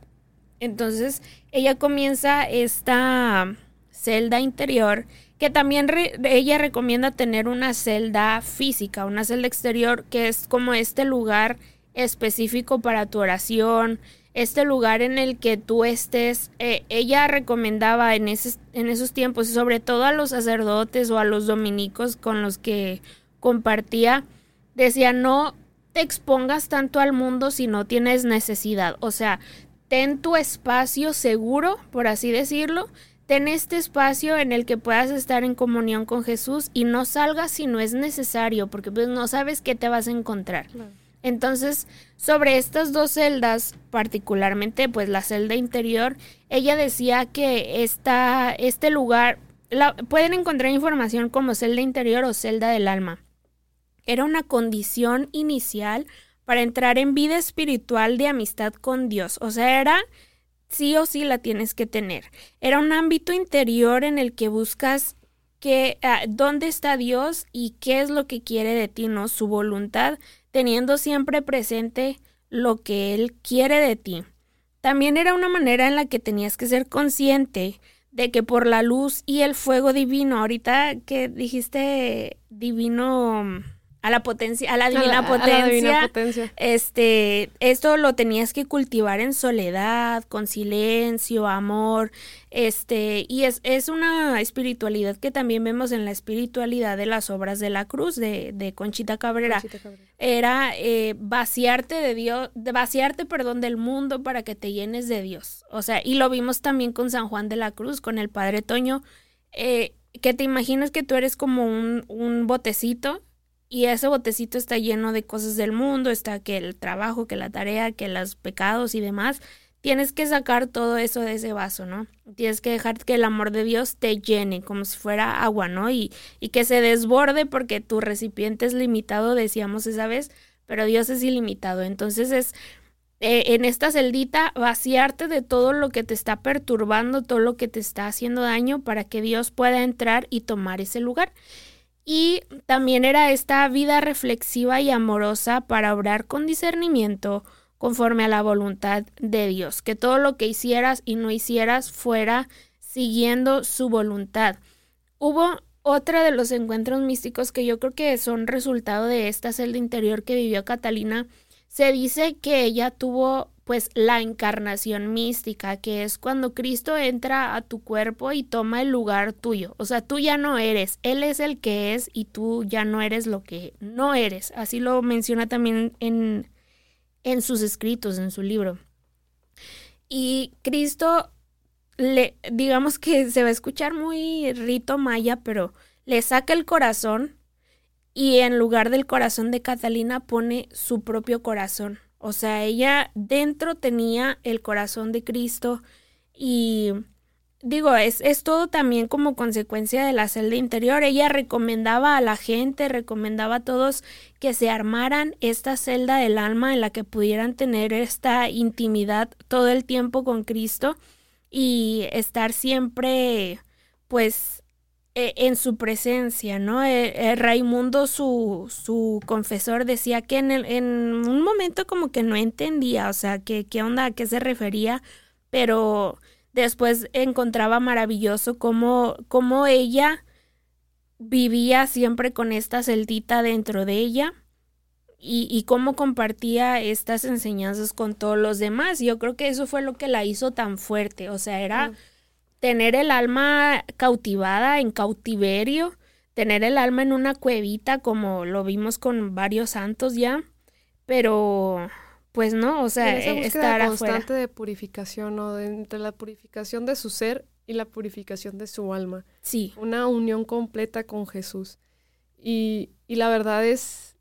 Entonces ella comienza esta celda interior que también ella recomienda tener una celda física, una celda exterior que es como este lugar específico para tu oración, este lugar en el que tú estés. Eh, ella recomendaba en, ese, en esos tiempos, sobre todo a los sacerdotes o a los dominicos con los que compartía, decía, no te expongas tanto al mundo si no tienes necesidad. O sea, ten tu espacio seguro, por así decirlo. Ten este espacio en el que puedas estar en comunión con Jesús y no salgas si no es necesario, porque pues no sabes qué te vas a encontrar. Entonces, sobre estas dos celdas, particularmente pues la celda interior, ella decía que esta, este lugar, la, pueden encontrar información como celda interior o celda del alma. Era una condición inicial para entrar en vida espiritual de amistad con Dios. O sea, era sí o sí la tienes que tener. Era un ámbito interior en el que buscas que, uh, dónde está Dios y qué es lo que quiere de ti, ¿no? Su voluntad teniendo siempre presente lo que Él quiere de ti. También era una manera en la que tenías que ser consciente de que por la luz y el fuego divino, ahorita que dijiste divino a la potencia, a la divina, a la, potencia, a la divina potencia, este, esto lo tenías que cultivar en soledad, con silencio, amor, este, y es, es una espiritualidad que también vemos en la espiritualidad de las obras de la cruz de, de Conchita Cabrera. Conchita Cabrera. Era eh, vaciarte de Dios, de vaciarte, perdón, del mundo para que te llenes de Dios. O sea, y lo vimos también con San Juan de la Cruz, con el Padre Toño, eh, que te imaginas que tú eres como un, un botecito y ese botecito está lleno de cosas del mundo, está que el trabajo, que la tarea, que los pecados y demás. Tienes que sacar todo eso de ese vaso, ¿no? Tienes que dejar que el amor de Dios te llene como si fuera agua, ¿no? Y, y que se desborde porque tu recipiente es limitado, decíamos esa vez, pero Dios es ilimitado. Entonces es eh, en esta celdita vaciarte de todo lo que te está perturbando, todo lo que te está haciendo daño para que Dios pueda entrar y tomar ese lugar. Y también era esta vida reflexiva y amorosa para obrar con discernimiento conforme a la voluntad de Dios, que todo lo que hicieras y no hicieras fuera siguiendo su voluntad. Hubo otra de los encuentros místicos que yo creo que son resultado de esta celda interior que vivió Catalina, se dice que ella tuvo pues la encarnación mística, que es cuando Cristo entra a tu cuerpo y toma el lugar tuyo. O sea, tú ya no eres, Él es el que es y tú ya no eres lo que no eres. Así lo menciona también en, en sus escritos, en su libro. Y Cristo, le, digamos que se va a escuchar muy rito maya, pero le saca el corazón y en lugar del corazón de Catalina pone su propio corazón. O sea, ella dentro tenía el corazón de Cristo y digo, es, es todo también como consecuencia de la celda interior. Ella recomendaba a la gente, recomendaba a todos que se armaran esta celda del alma en la que pudieran tener esta intimidad todo el tiempo con Cristo y estar siempre pues e, en su presencia, ¿no? E, e, Raimundo, su, su confesor, decía que en, en un momento como que no entendía, o sea, que, qué onda, a qué se refería, pero después encontraba maravilloso cómo, cómo ella vivía siempre con esta celdita dentro de ella y, y, cómo compartía estas enseñanzas con todos los demás. Yo creo que eso fue lo que la hizo tan fuerte, o sea, era tener el alma cautivada en cautiverio, tener el alma en una cuevita como lo vimos con varios santos ya, pero pues no, o sea, esa e, estar constante de purificación, ¿no? entre la purificación de su ser y la purificación de su alma. Sí. Una unión completa con Jesús. Y, y la verdad es,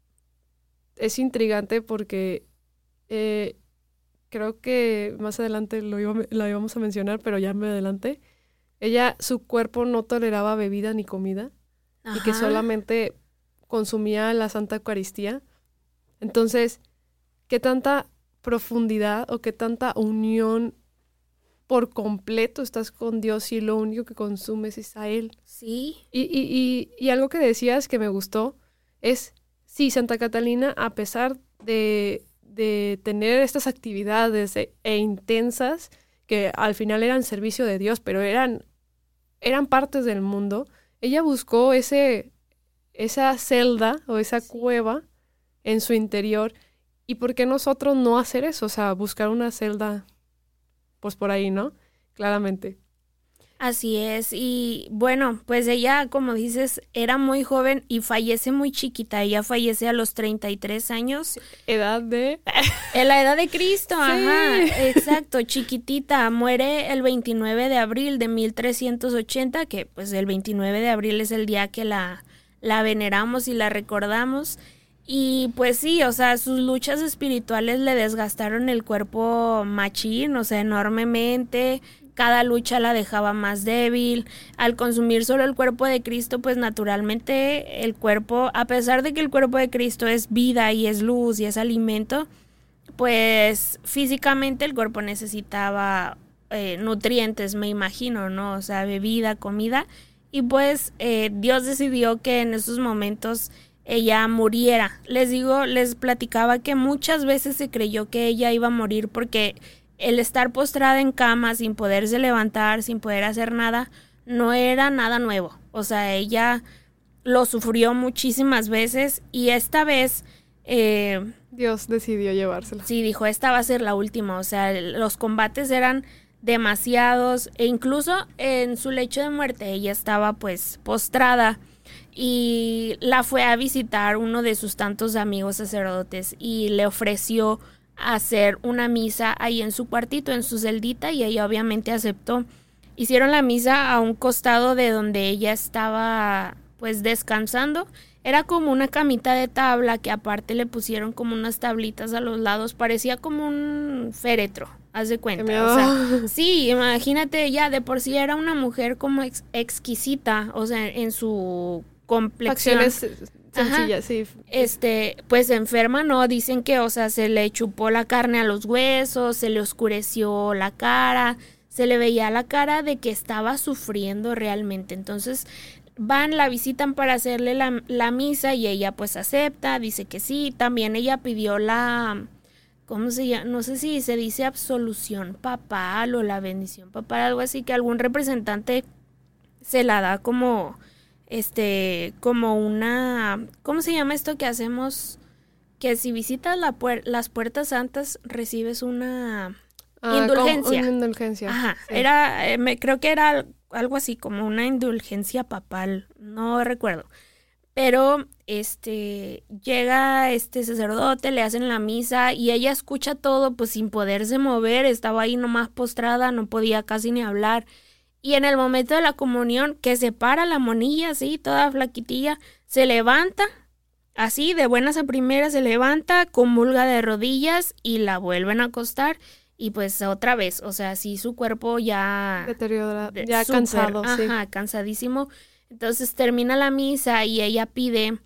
es intrigante porque eh, creo que más adelante lo, lo íbamos a mencionar, pero ya me adelante. Ella, su cuerpo no toleraba bebida ni comida y que solamente consumía la Santa Eucaristía. Entonces, ¿qué tanta profundidad o qué tanta unión por completo estás con Dios y lo único que consumes es a Él? Sí. Y, y, y, y algo que decías que me gustó es, sí, Santa Catalina, a pesar de de tener estas actividades e, e, intensas que al final eran servicio de Dios, pero eran, eran partes del mundo, ella buscó ese, esa celda o esa cueva en su interior. ¿Y por qué nosotros no hacer eso? O sea, buscar una celda, pues por ahí, ¿no? Claramente. Así es, y bueno, pues ella, como dices, era muy joven y fallece muy chiquita, ella fallece a los 33 años. Edad de... En la edad de Cristo, ajá, exacto, chiquitita, muere el 29 de abril de 1380, que pues el 29 de abril es el día que la, la veneramos y la recordamos. Y pues sí, o sea, sus luchas espirituales le desgastaron el cuerpo machín, o sea, enormemente cada lucha la dejaba más débil. Al consumir solo el cuerpo de Cristo, pues naturalmente el cuerpo, a pesar de que el cuerpo de Cristo es vida y es luz y es alimento, pues físicamente el cuerpo necesitaba eh, nutrientes, me imagino, ¿no? O sea, bebida, comida. Y pues eh, Dios decidió que en esos momentos ella muriera. Les digo, les platicaba que muchas veces se creyó que ella iba a morir porque el estar postrada en cama sin poderse levantar, sin poder hacer nada, no era nada nuevo. O sea, ella lo sufrió muchísimas veces y esta vez... Eh, Dios decidió llevársela. Sí, dijo, esta va a ser la última. O sea, los combates eran demasiados e incluso en su lecho de muerte ella estaba pues postrada y la fue a visitar uno de sus tantos amigos sacerdotes y le ofreció hacer una misa ahí en su cuartito, en su celdita, y ella obviamente aceptó. Hicieron la misa a un costado de donde ella estaba pues descansando. Era como una camita de tabla que aparte le pusieron como unas tablitas a los lados. Parecía como un féretro, haz de cuenta. O sea, sí, imagínate, ya de por sí era una mujer como exquisita, o sea, en su complexión. Sencilla, sí. Este, pues enferma, ¿no? Dicen que, o sea, se le chupó la carne a los huesos, se le oscureció la cara, se le veía la cara de que estaba sufriendo realmente. Entonces, van, la visitan para hacerle la, la misa y ella pues acepta, dice que sí. También ella pidió la, ¿cómo se llama? No sé si se dice absolución papal o la bendición papal, algo así, que algún representante se la da como este, como una, ¿cómo se llama esto que hacemos que si visitas la las puertas santas recibes una Ah, indulgencia. Una indulgencia. Ajá, sí. era, eh, me, creo que era algo así como una indulgencia papal, no recuerdo. Pero este llega este sacerdote, le hacen la misa y ella escucha todo pues sin poderse mover, estaba ahí nomás postrada, no podía casi ni hablar. Y en el momento de la comunión, que se para la monilla así, toda flaquitilla, se levanta, así, de buenas a primeras, se levanta, comulga de rodillas y la vuelven a acostar. Y pues otra vez, o sea, sí su cuerpo ya... Deteriorado, de- ya cansado, sí. Ajá, cansadísimo. Entonces termina la misa y ella pide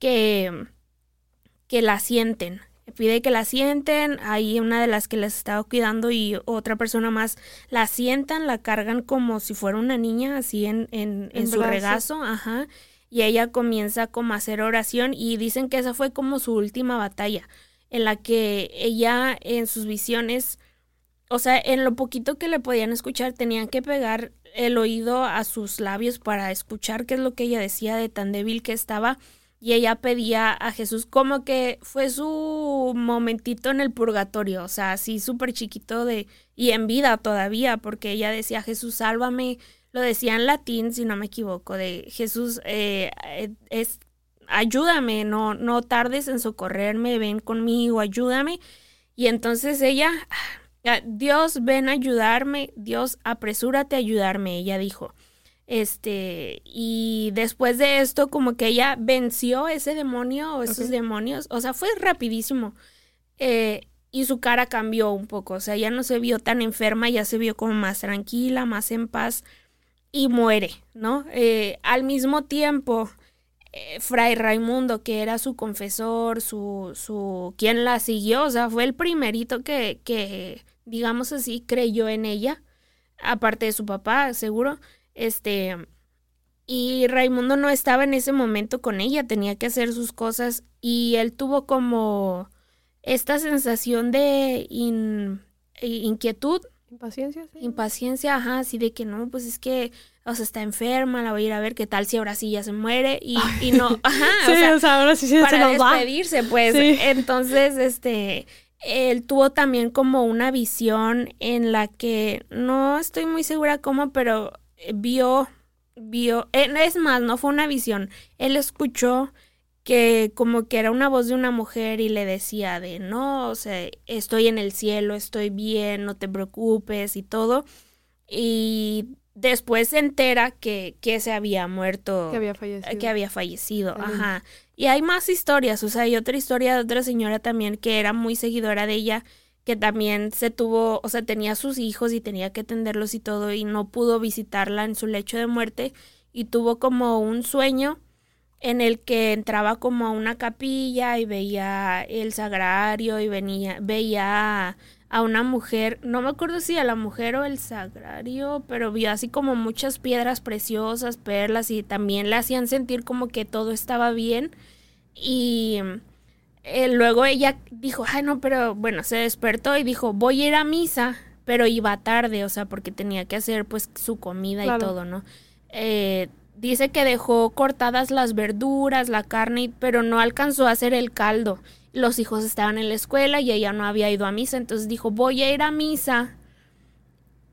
que, que la sienten. Pide que la sienten, ahí una de las que les estaba cuidando y otra persona más la sientan, la cargan como si fuera una niña, así en, en, en En su regazo, ajá. Y ella comienza como a hacer oración y dicen que esa fue como su última batalla, en la que ella en sus visiones o sea, en lo poquito que le podían escuchar, tenían que pegar el oído a sus labios para escuchar qué es lo que ella decía de tan débil que estaba. Y ella pedía a Jesús como que fue su momentito en el purgatorio, o sea, así súper chiquito de y en vida todavía, porque ella decía Jesús, sálvame, lo decía en latín, si no me equivoco, de Jesús, eh, eh, es ayúdame, no, no tardes en socorrerme, ven conmigo, ayúdame. Y entonces ella, ah, Dios, ven a ayudarme, Dios, apresúrate a ayudarme, ella dijo. Este, y después de esto, como que ella venció ese demonio o esos demonios, o sea, fue rapidísimo. Eh, y su cara cambió un poco, o sea, ya no se vio tan enferma, ya se vio como más tranquila, más en paz y muere, ¿no? Eh, al mismo tiempo, eh, Fray Raimundo, que era su confesor, su, su, quien la siguió, o sea, fue el primerito que, que, digamos así, creyó en ella, aparte de su papá, seguro, este, y Raimundo no estaba en ese momento con ella, tenía que hacer sus cosas y él tuvo como esta sensación de in- inquietud ¿Impaciencia? Sí. impaciencia, ajá, así de que no, pues es que, o sea, está enferma, la voy a ir a ver, qué tal si ahora sí ya se muere y, y no, ajá, Sí, o sea, ahora sí, sí se para nos va. despedirse, pues. Sí. Entonces, este, él tuvo también como una visión en la que no estoy muy segura cómo, pero eh, vio, vio, eh, es más, no fue una visión, él escuchó que como que era una voz de una mujer y le decía de no, o sea, estoy en el cielo, estoy bien, no te preocupes y todo. Y después se entera que, que se había muerto Que había fallecido. que había fallecido, ajá. Y hay más historias, o sea, hay otra historia de otra señora también que era muy seguidora de ella, que también se tuvo, o sea, tenía sus hijos y tenía que atenderlos y todo, y no pudo visitarla en su lecho de muerte, y tuvo como un sueño en el que entraba como a una capilla y veía el sagrario y venía, veía a una mujer, no me acuerdo si a la mujer o el sagrario, pero vio así como muchas piedras preciosas, perlas y también le hacían sentir como que todo estaba bien y eh, luego ella dijo, ay no, pero bueno, se despertó y dijo, voy a ir a misa, pero iba tarde, o sea, porque tenía que hacer pues su comida Claro. y todo, ¿no? Eh, dice que dejó cortadas las verduras, la carne, pero no alcanzó a hacer el caldo. Los hijos estaban en la escuela y ella no había ido a misa, entonces dijo, voy a ir a misa.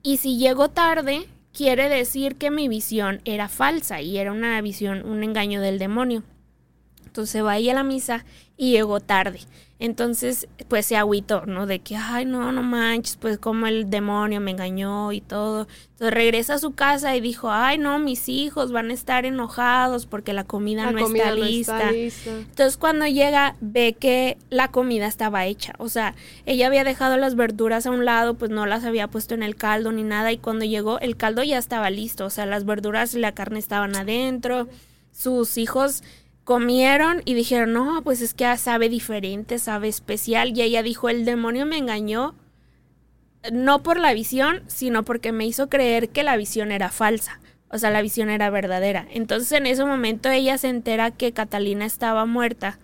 Y si llego tarde, quiere decir que mi visión era falsa y era una visión, un engaño del demonio. Entonces va ella a la misa y llegó tarde. Entonces, pues se agüitó, ¿no? De que, ay, no, no manches, pues como el demonio me engañó y todo. Entonces regresa a su casa y dijo, ay, no, mis hijos van a estar enojados porque la comida, La no, comida está no lista. está lista. Entonces cuando llega ve que la comida estaba hecha, o sea, ella había dejado las verduras a un lado, pues no las había puesto en el caldo ni nada y cuando llegó el caldo ya estaba listo, o sea, las verduras y la carne estaban adentro, sus hijos comieron y dijeron, no, pues es que sabe diferente, sabe especial y ella dijo, el demonio me engañó, no por la visión, sino porque me hizo creer que la visión era falsa. O sea, la visión era verdadera. Entonces en ese momento ella se entera que Catalina estaba muerta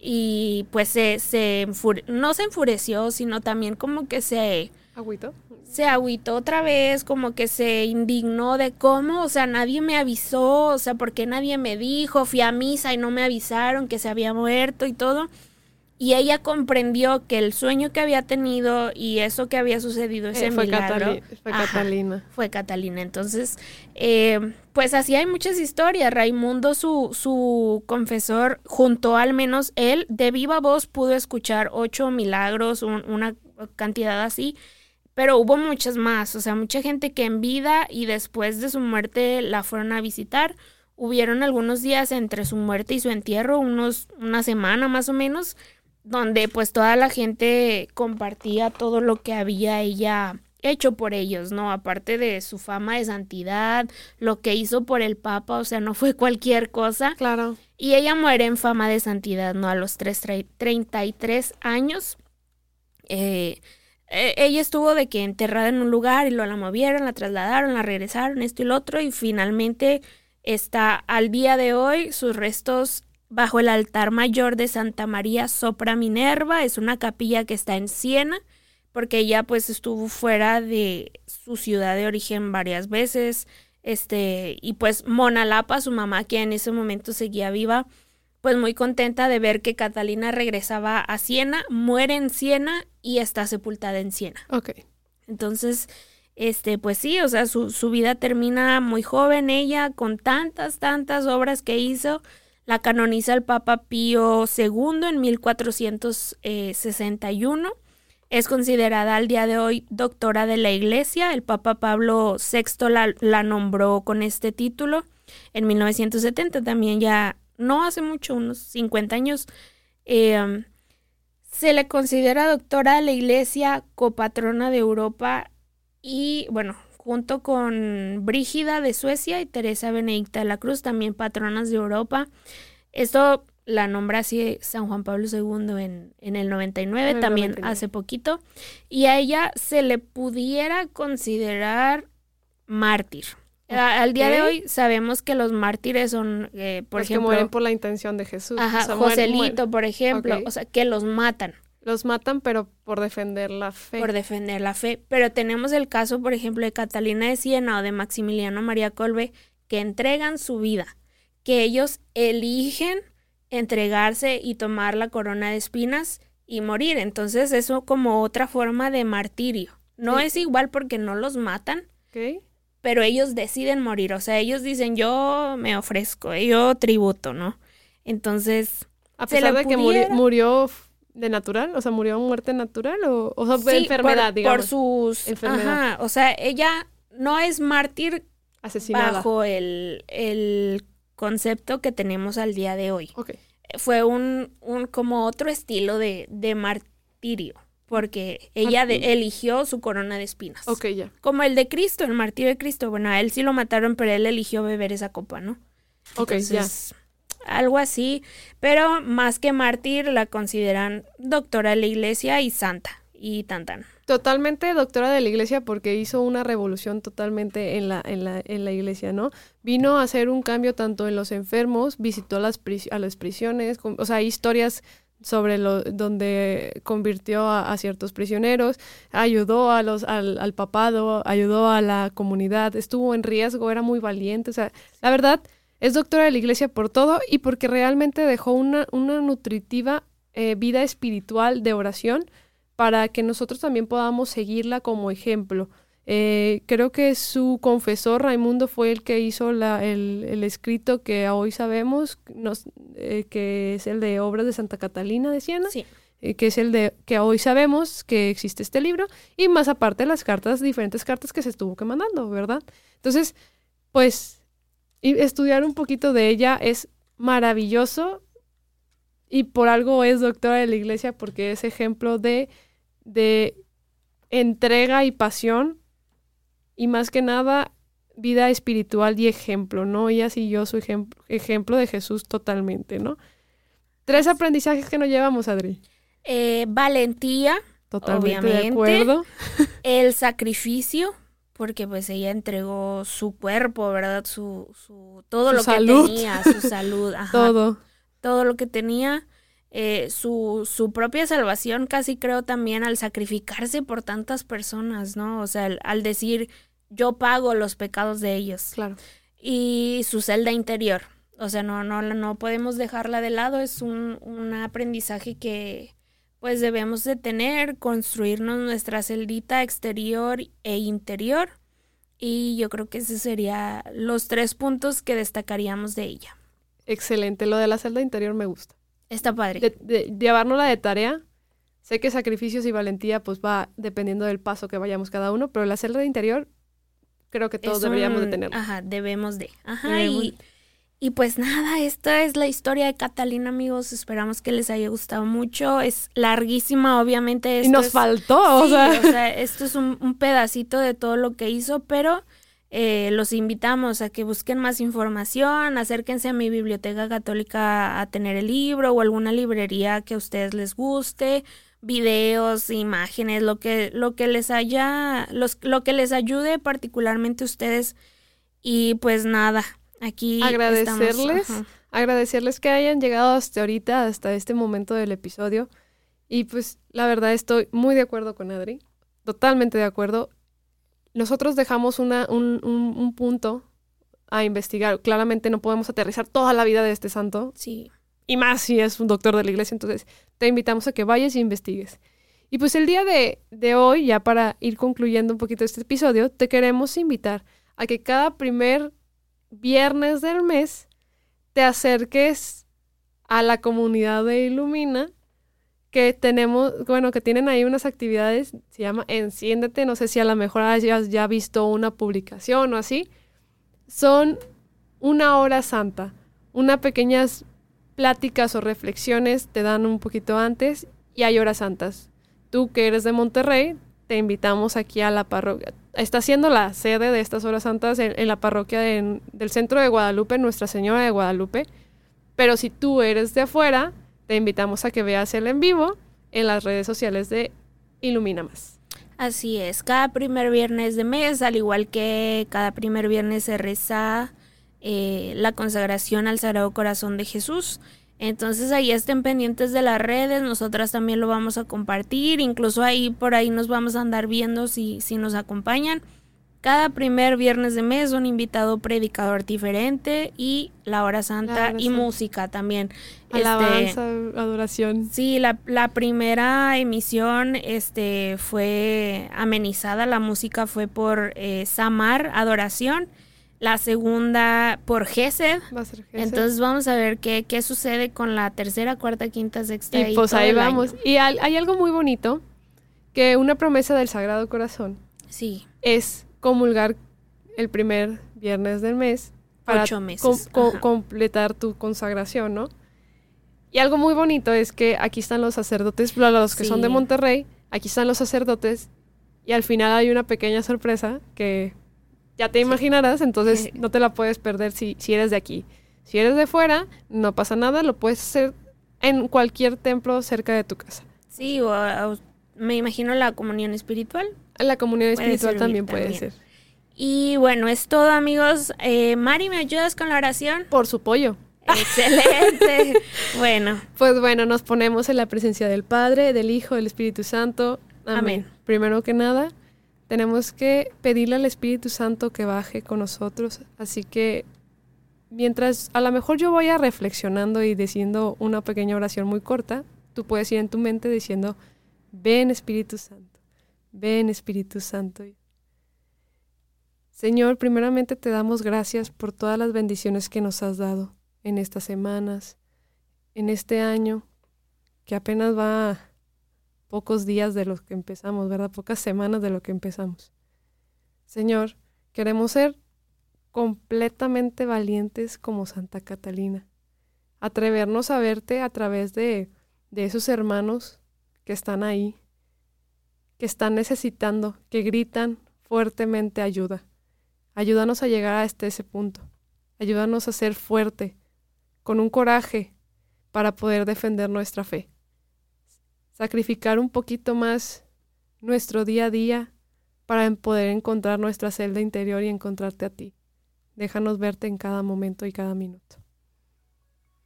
y pues se, se no se enfureció, sino también como que se, ¿Agüito? Se agüitó otra vez, como que se indignó de cómo, o sea, nadie me avisó, o sea, ¿por qué nadie me dijo? Fui a misa y no me avisaron que se había muerto y todo. y ella comprendió que el sueño que había tenido y eso que había sucedido, ese Eh, fue, milagro, Catali- fue Ajá. Catalina. fue Catalina. Entonces, eh, pues así hay muchas historias. Raimundo, su, su confesor, junto al menos él, de viva voz pudo escuchar ocho milagros, un- una cantidad así. Pero hubo muchas más, o sea, mucha gente que en vida y después de su muerte la fueron a visitar. Hubieron algunos días entre su muerte y su entierro, unos, una semana más o menos, donde pues toda la gente compartía todo lo que había ella hecho por ellos, ¿no? Aparte de su fama de santidad, lo que hizo por el Papa, o sea, no fue cualquier cosa. Claro. Y ella muere en fama de santidad, ¿no? A los tres, tre- 33 años. Eh, eh, ella estuvo de que enterrada en un lugar y lo la movieron, la trasladaron, la regresaron, esto y lo otro, y finalmente está al día de hoy sus restos bajo el altar mayor de Santa María Sopra Minerva. Es una capilla que está en Siena, porque ella pues estuvo fuera de su ciudad de origen varias veces. Este, y pues Mona Lapa, su mamá, que en ese momento seguía viva, pues muy contenta de ver que Catalina regresaba a Siena, muere en Siena y está sepultada en Siena. Ok. Entonces, este, pues sí, o sea, su, su vida termina muy joven ella, con tantas, tantas obras que hizo. La canoniza el Papa Pío II en 1461. Es considerada al día de hoy doctora de la Iglesia. El Papa Pablo VI la, la nombró con este título en 1970, también ya no hace mucho, unos 50 años. Eh, se le considera doctora de la Iglesia, copatrona de Europa y, bueno, junto con Brígida de Suecia y Teresa Benedicta de la Cruz, también patronas de Europa. Esto la nombra así San Juan Pablo II en, en el 99, En el también 99. hace poquito. Y a ella se le pudiera considerar mártir. A- Al día de hoy sabemos que los mártires son, eh, por Los que ejemplo, mueren por la intención de Jesús. ajá, O sea, mueren- Joselito, por ejemplo, o sea, que los matan Los matan, pero por defender la fe. por defender la fe. Pero tenemos el caso, por ejemplo, de Catalina de Siena o de Maximiliano María Colbe, que entregan su vida, que ellos eligen entregarse y tomar la corona de espinas y morir. Entonces, eso como otra forma de martirio. No Sí. es igual porque no los matan, Ok. Pero ellos deciden morir. O sea, ellos dicen, yo me ofrezco, yo tributo, ¿no? Entonces, A pesar de que murió f- de natural, o sea, murió muerte natural o, o sea, sí, enfermedad, por, digamos. por sus... Enfermedad. Ajá, o sea, ella no es mártir asesinada. bajo el, el concepto que tenemos al día de hoy. Ok. Fue un, un como otro estilo de, de martirio, porque ella de- eligió su corona de espinas. Ok, ya. Como el de Cristo, el martirio de Cristo. Bueno, a él sí lo mataron, pero él eligió beber esa copa, ¿no? Ok, Entonces, algo así, pero más que mártir la consideran doctora de la iglesia y santa y tan tan. ya. Totalmente doctora de la iglesia porque hizo una revolución totalmente en la, en la, en la iglesia, ¿no? Vino a hacer un cambio tanto en los enfermos, visitó las a las prisiones, con- o sea, hay historias sobre lo donde convirtió a, ciertos prisioneros, ayudó a los al, al papado, ayudó a la comunidad, estuvo en riesgo, era muy valiente, o sea, la verdad es doctora de la iglesia por todo y porque realmente dejó una, una nutritiva eh, vida espiritual de oración para que nosotros también podamos seguirla como ejemplo. Eh, creo que su confesor Raimundo fue el que hizo la, el, el escrito que hoy sabemos, nos- eh, que es el de Obras de Santa Catalina de Siena, Sí. eh, que es el de que hoy sabemos que existe este libro, y más aparte las cartas, diferentes cartas que se estuvo que mandando, ¿verdad? Entonces, pues, estudiar un poquito de ella es maravilloso y por algo es doctora de la iglesia porque es ejemplo de, de entrega y pasión y más que nada vida espiritual y ejemplo, ¿no? Ella siguió su ejem- ejemplo de Jesús totalmente, ¿no? Tres aprendizajes que nos llevamos, Adri. Eh, valentía, Totalmente de acuerdo. el sacrificio, porque pues ella entregó su cuerpo, ¿verdad? Su, su todo Su lo salud. que tenía, su salud, ajá, Todo. todo lo que tenía, eh, su, su propia salvación, casi creo también al sacrificarse por tantas personas, ¿no? O sea, al, al decir yo pago los pecados de ellos Claro. y su celda interior. o sea, no, no, no podemos dejarla de lado, es un, un aprendizaje que pues debemos de tener, construirnos nuestra celdita exterior e interior. Y yo creo que esos serían los tres puntos que destacaríamos de ella. Excelente, lo de la celda interior me gusta. Está padre. De, de, llevárnosla de tarea. Sé que sacrificios y valentía pues va dependiendo del paso que vayamos cada uno, pero la celda interior creo que todos deberíamos de tenerla. Ajá, debemos de. Ajá, y y pues nada, esta es la historia de Catalina, amigos. Esperamos que les haya gustado mucho. Es larguísima, obviamente. y nos faltó, o, sea. esto es un, pedacito de todo lo que hizo, pero eh, los invitamos a que busquen más información, acérquense a mi biblioteca católica a tener el libro o alguna librería que a ustedes les guste, videos, imágenes, lo que, lo que les haya, los, lo que les ayude particularmente a ustedes. Y pues nada, Aquí agradecerles, agradecerles que hayan llegado hasta ahorita, hasta este momento del episodio. Y pues la verdad estoy muy de acuerdo con Adri, totalmente de acuerdo. Nosotros dejamos una, un, un, punto a investigar. Claramente no podemos aterrizar toda la vida de este santo. Sí. Y más si es un doctor de la iglesia, entonces te invitamos a que vayas y investigues. Y pues el día de, de hoy, ya para ir concluyendo un poquito este episodio, te queremos invitar a que cada primer viernes del mes te acerques a la comunidad de Ilumina, que tenemos, bueno, que tienen ahí unas actividades, se llama Enciéndete, no sé si a lo mejor hayas ya visto una publicación o así. Son una hora santa, unas pequeñas pláticas o reflexiones te dan un poquito antes y hay horas santas. Tú que eres de Monterrey, te invitamos aquí a la parroquia está siendo la sede de estas horas santas en, la parroquia del centro de Guadalupe, Nuestra Señora de Guadalupe. Pero si tú eres de afuera, te invitamos a que veas el en vivo en las redes sociales de Ilumina Más. Así es, cada primer viernes de mes, al igual que cada primer viernes se reza eh, la consagración al Sagrado Corazón de Jesús. Entonces ahí estén pendientes de las redes, nosotras también lo vamos a compartir, incluso ahí por ahí nos vamos a andar viendo si, si nos acompañan. Cada primer viernes de mes un invitado predicador diferente y la hora santa y música también. Alabanza, este, adoración. Sí, la, la, primera emisión este, fue amenizada, la música fue por eh, Samar, adoración la segunda por Gesed. Va a ser Entonces vamos a ver qué, qué sucede con la tercera, cuarta, quinta, sexta. Y, pues ahí vamos. Y hay, algo muy bonito, que una promesa del Sagrado Corazón. Sí. Es comulgar el primer viernes del mes. Para Ocho meses. completar tu consagración, ¿no? Y algo muy bonito es que aquí están los sacerdotes, los que son de Monterrey, aquí están los sacerdotes, y al final hay una pequeña sorpresa que ya te imaginarás, entonces no te la puedes perder si, si eres de aquí. Si eres de fuera, no pasa nada, lo puedes hacer en cualquier templo cerca de tu casa. Sí, o, me imagino la comunión espiritual. La comunión espiritual también puede ser. Y bueno, es todo amigos. Eh, Mari, ¿me ayudas con la oración? Por su pollo. Excelente. bueno. Pues bueno, nos ponemos en la presencia del Padre, del Hijo, del Espíritu Santo. Amén. Primero que nada, tenemos que pedirle al Espíritu Santo que baje con nosotros. Así que mientras a lo mejor yo voy a reflexionando y diciendo una pequeña oración muy corta, tú puedes ir en tu mente diciendo, ven Espíritu Santo, ven Espíritu Santo. Señor, primeramente te damos gracias por todas las bendiciones que nos has dado en estas semanas, en este año, que apenas va pocos días de los que empezamos, ¿verdad? Pocas semanas de lo que empezamos. Señor, queremos ser completamente valientes como Santa Catalina. Atrevernos a verte a través de, de esos hermanos que están ahí, que están necesitando, que gritan fuertemente ayuda. Ayúdanos a llegar hasta ese punto. Ayúdanos a ser fuerte, con un coraje para poder defender nuestra fe sacrificar un poquito más nuestro día a día para poder encontrar nuestra celda interior y encontrarte a ti. Déjanos verte en cada momento y cada minuto.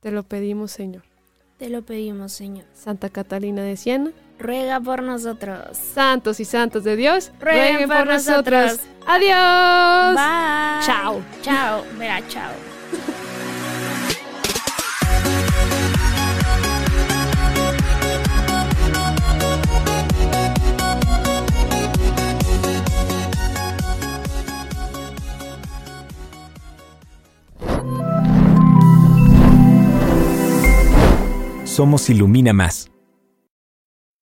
Te lo pedimos, Señor. Te lo pedimos, Señor. Santa Catalina de Siena, ruega por nosotros. Santos y santos de Dios, rueguen, por, nosotros. Adiós. Bye. Chao. Chao. Verá, chao. Somos Ilumina Más.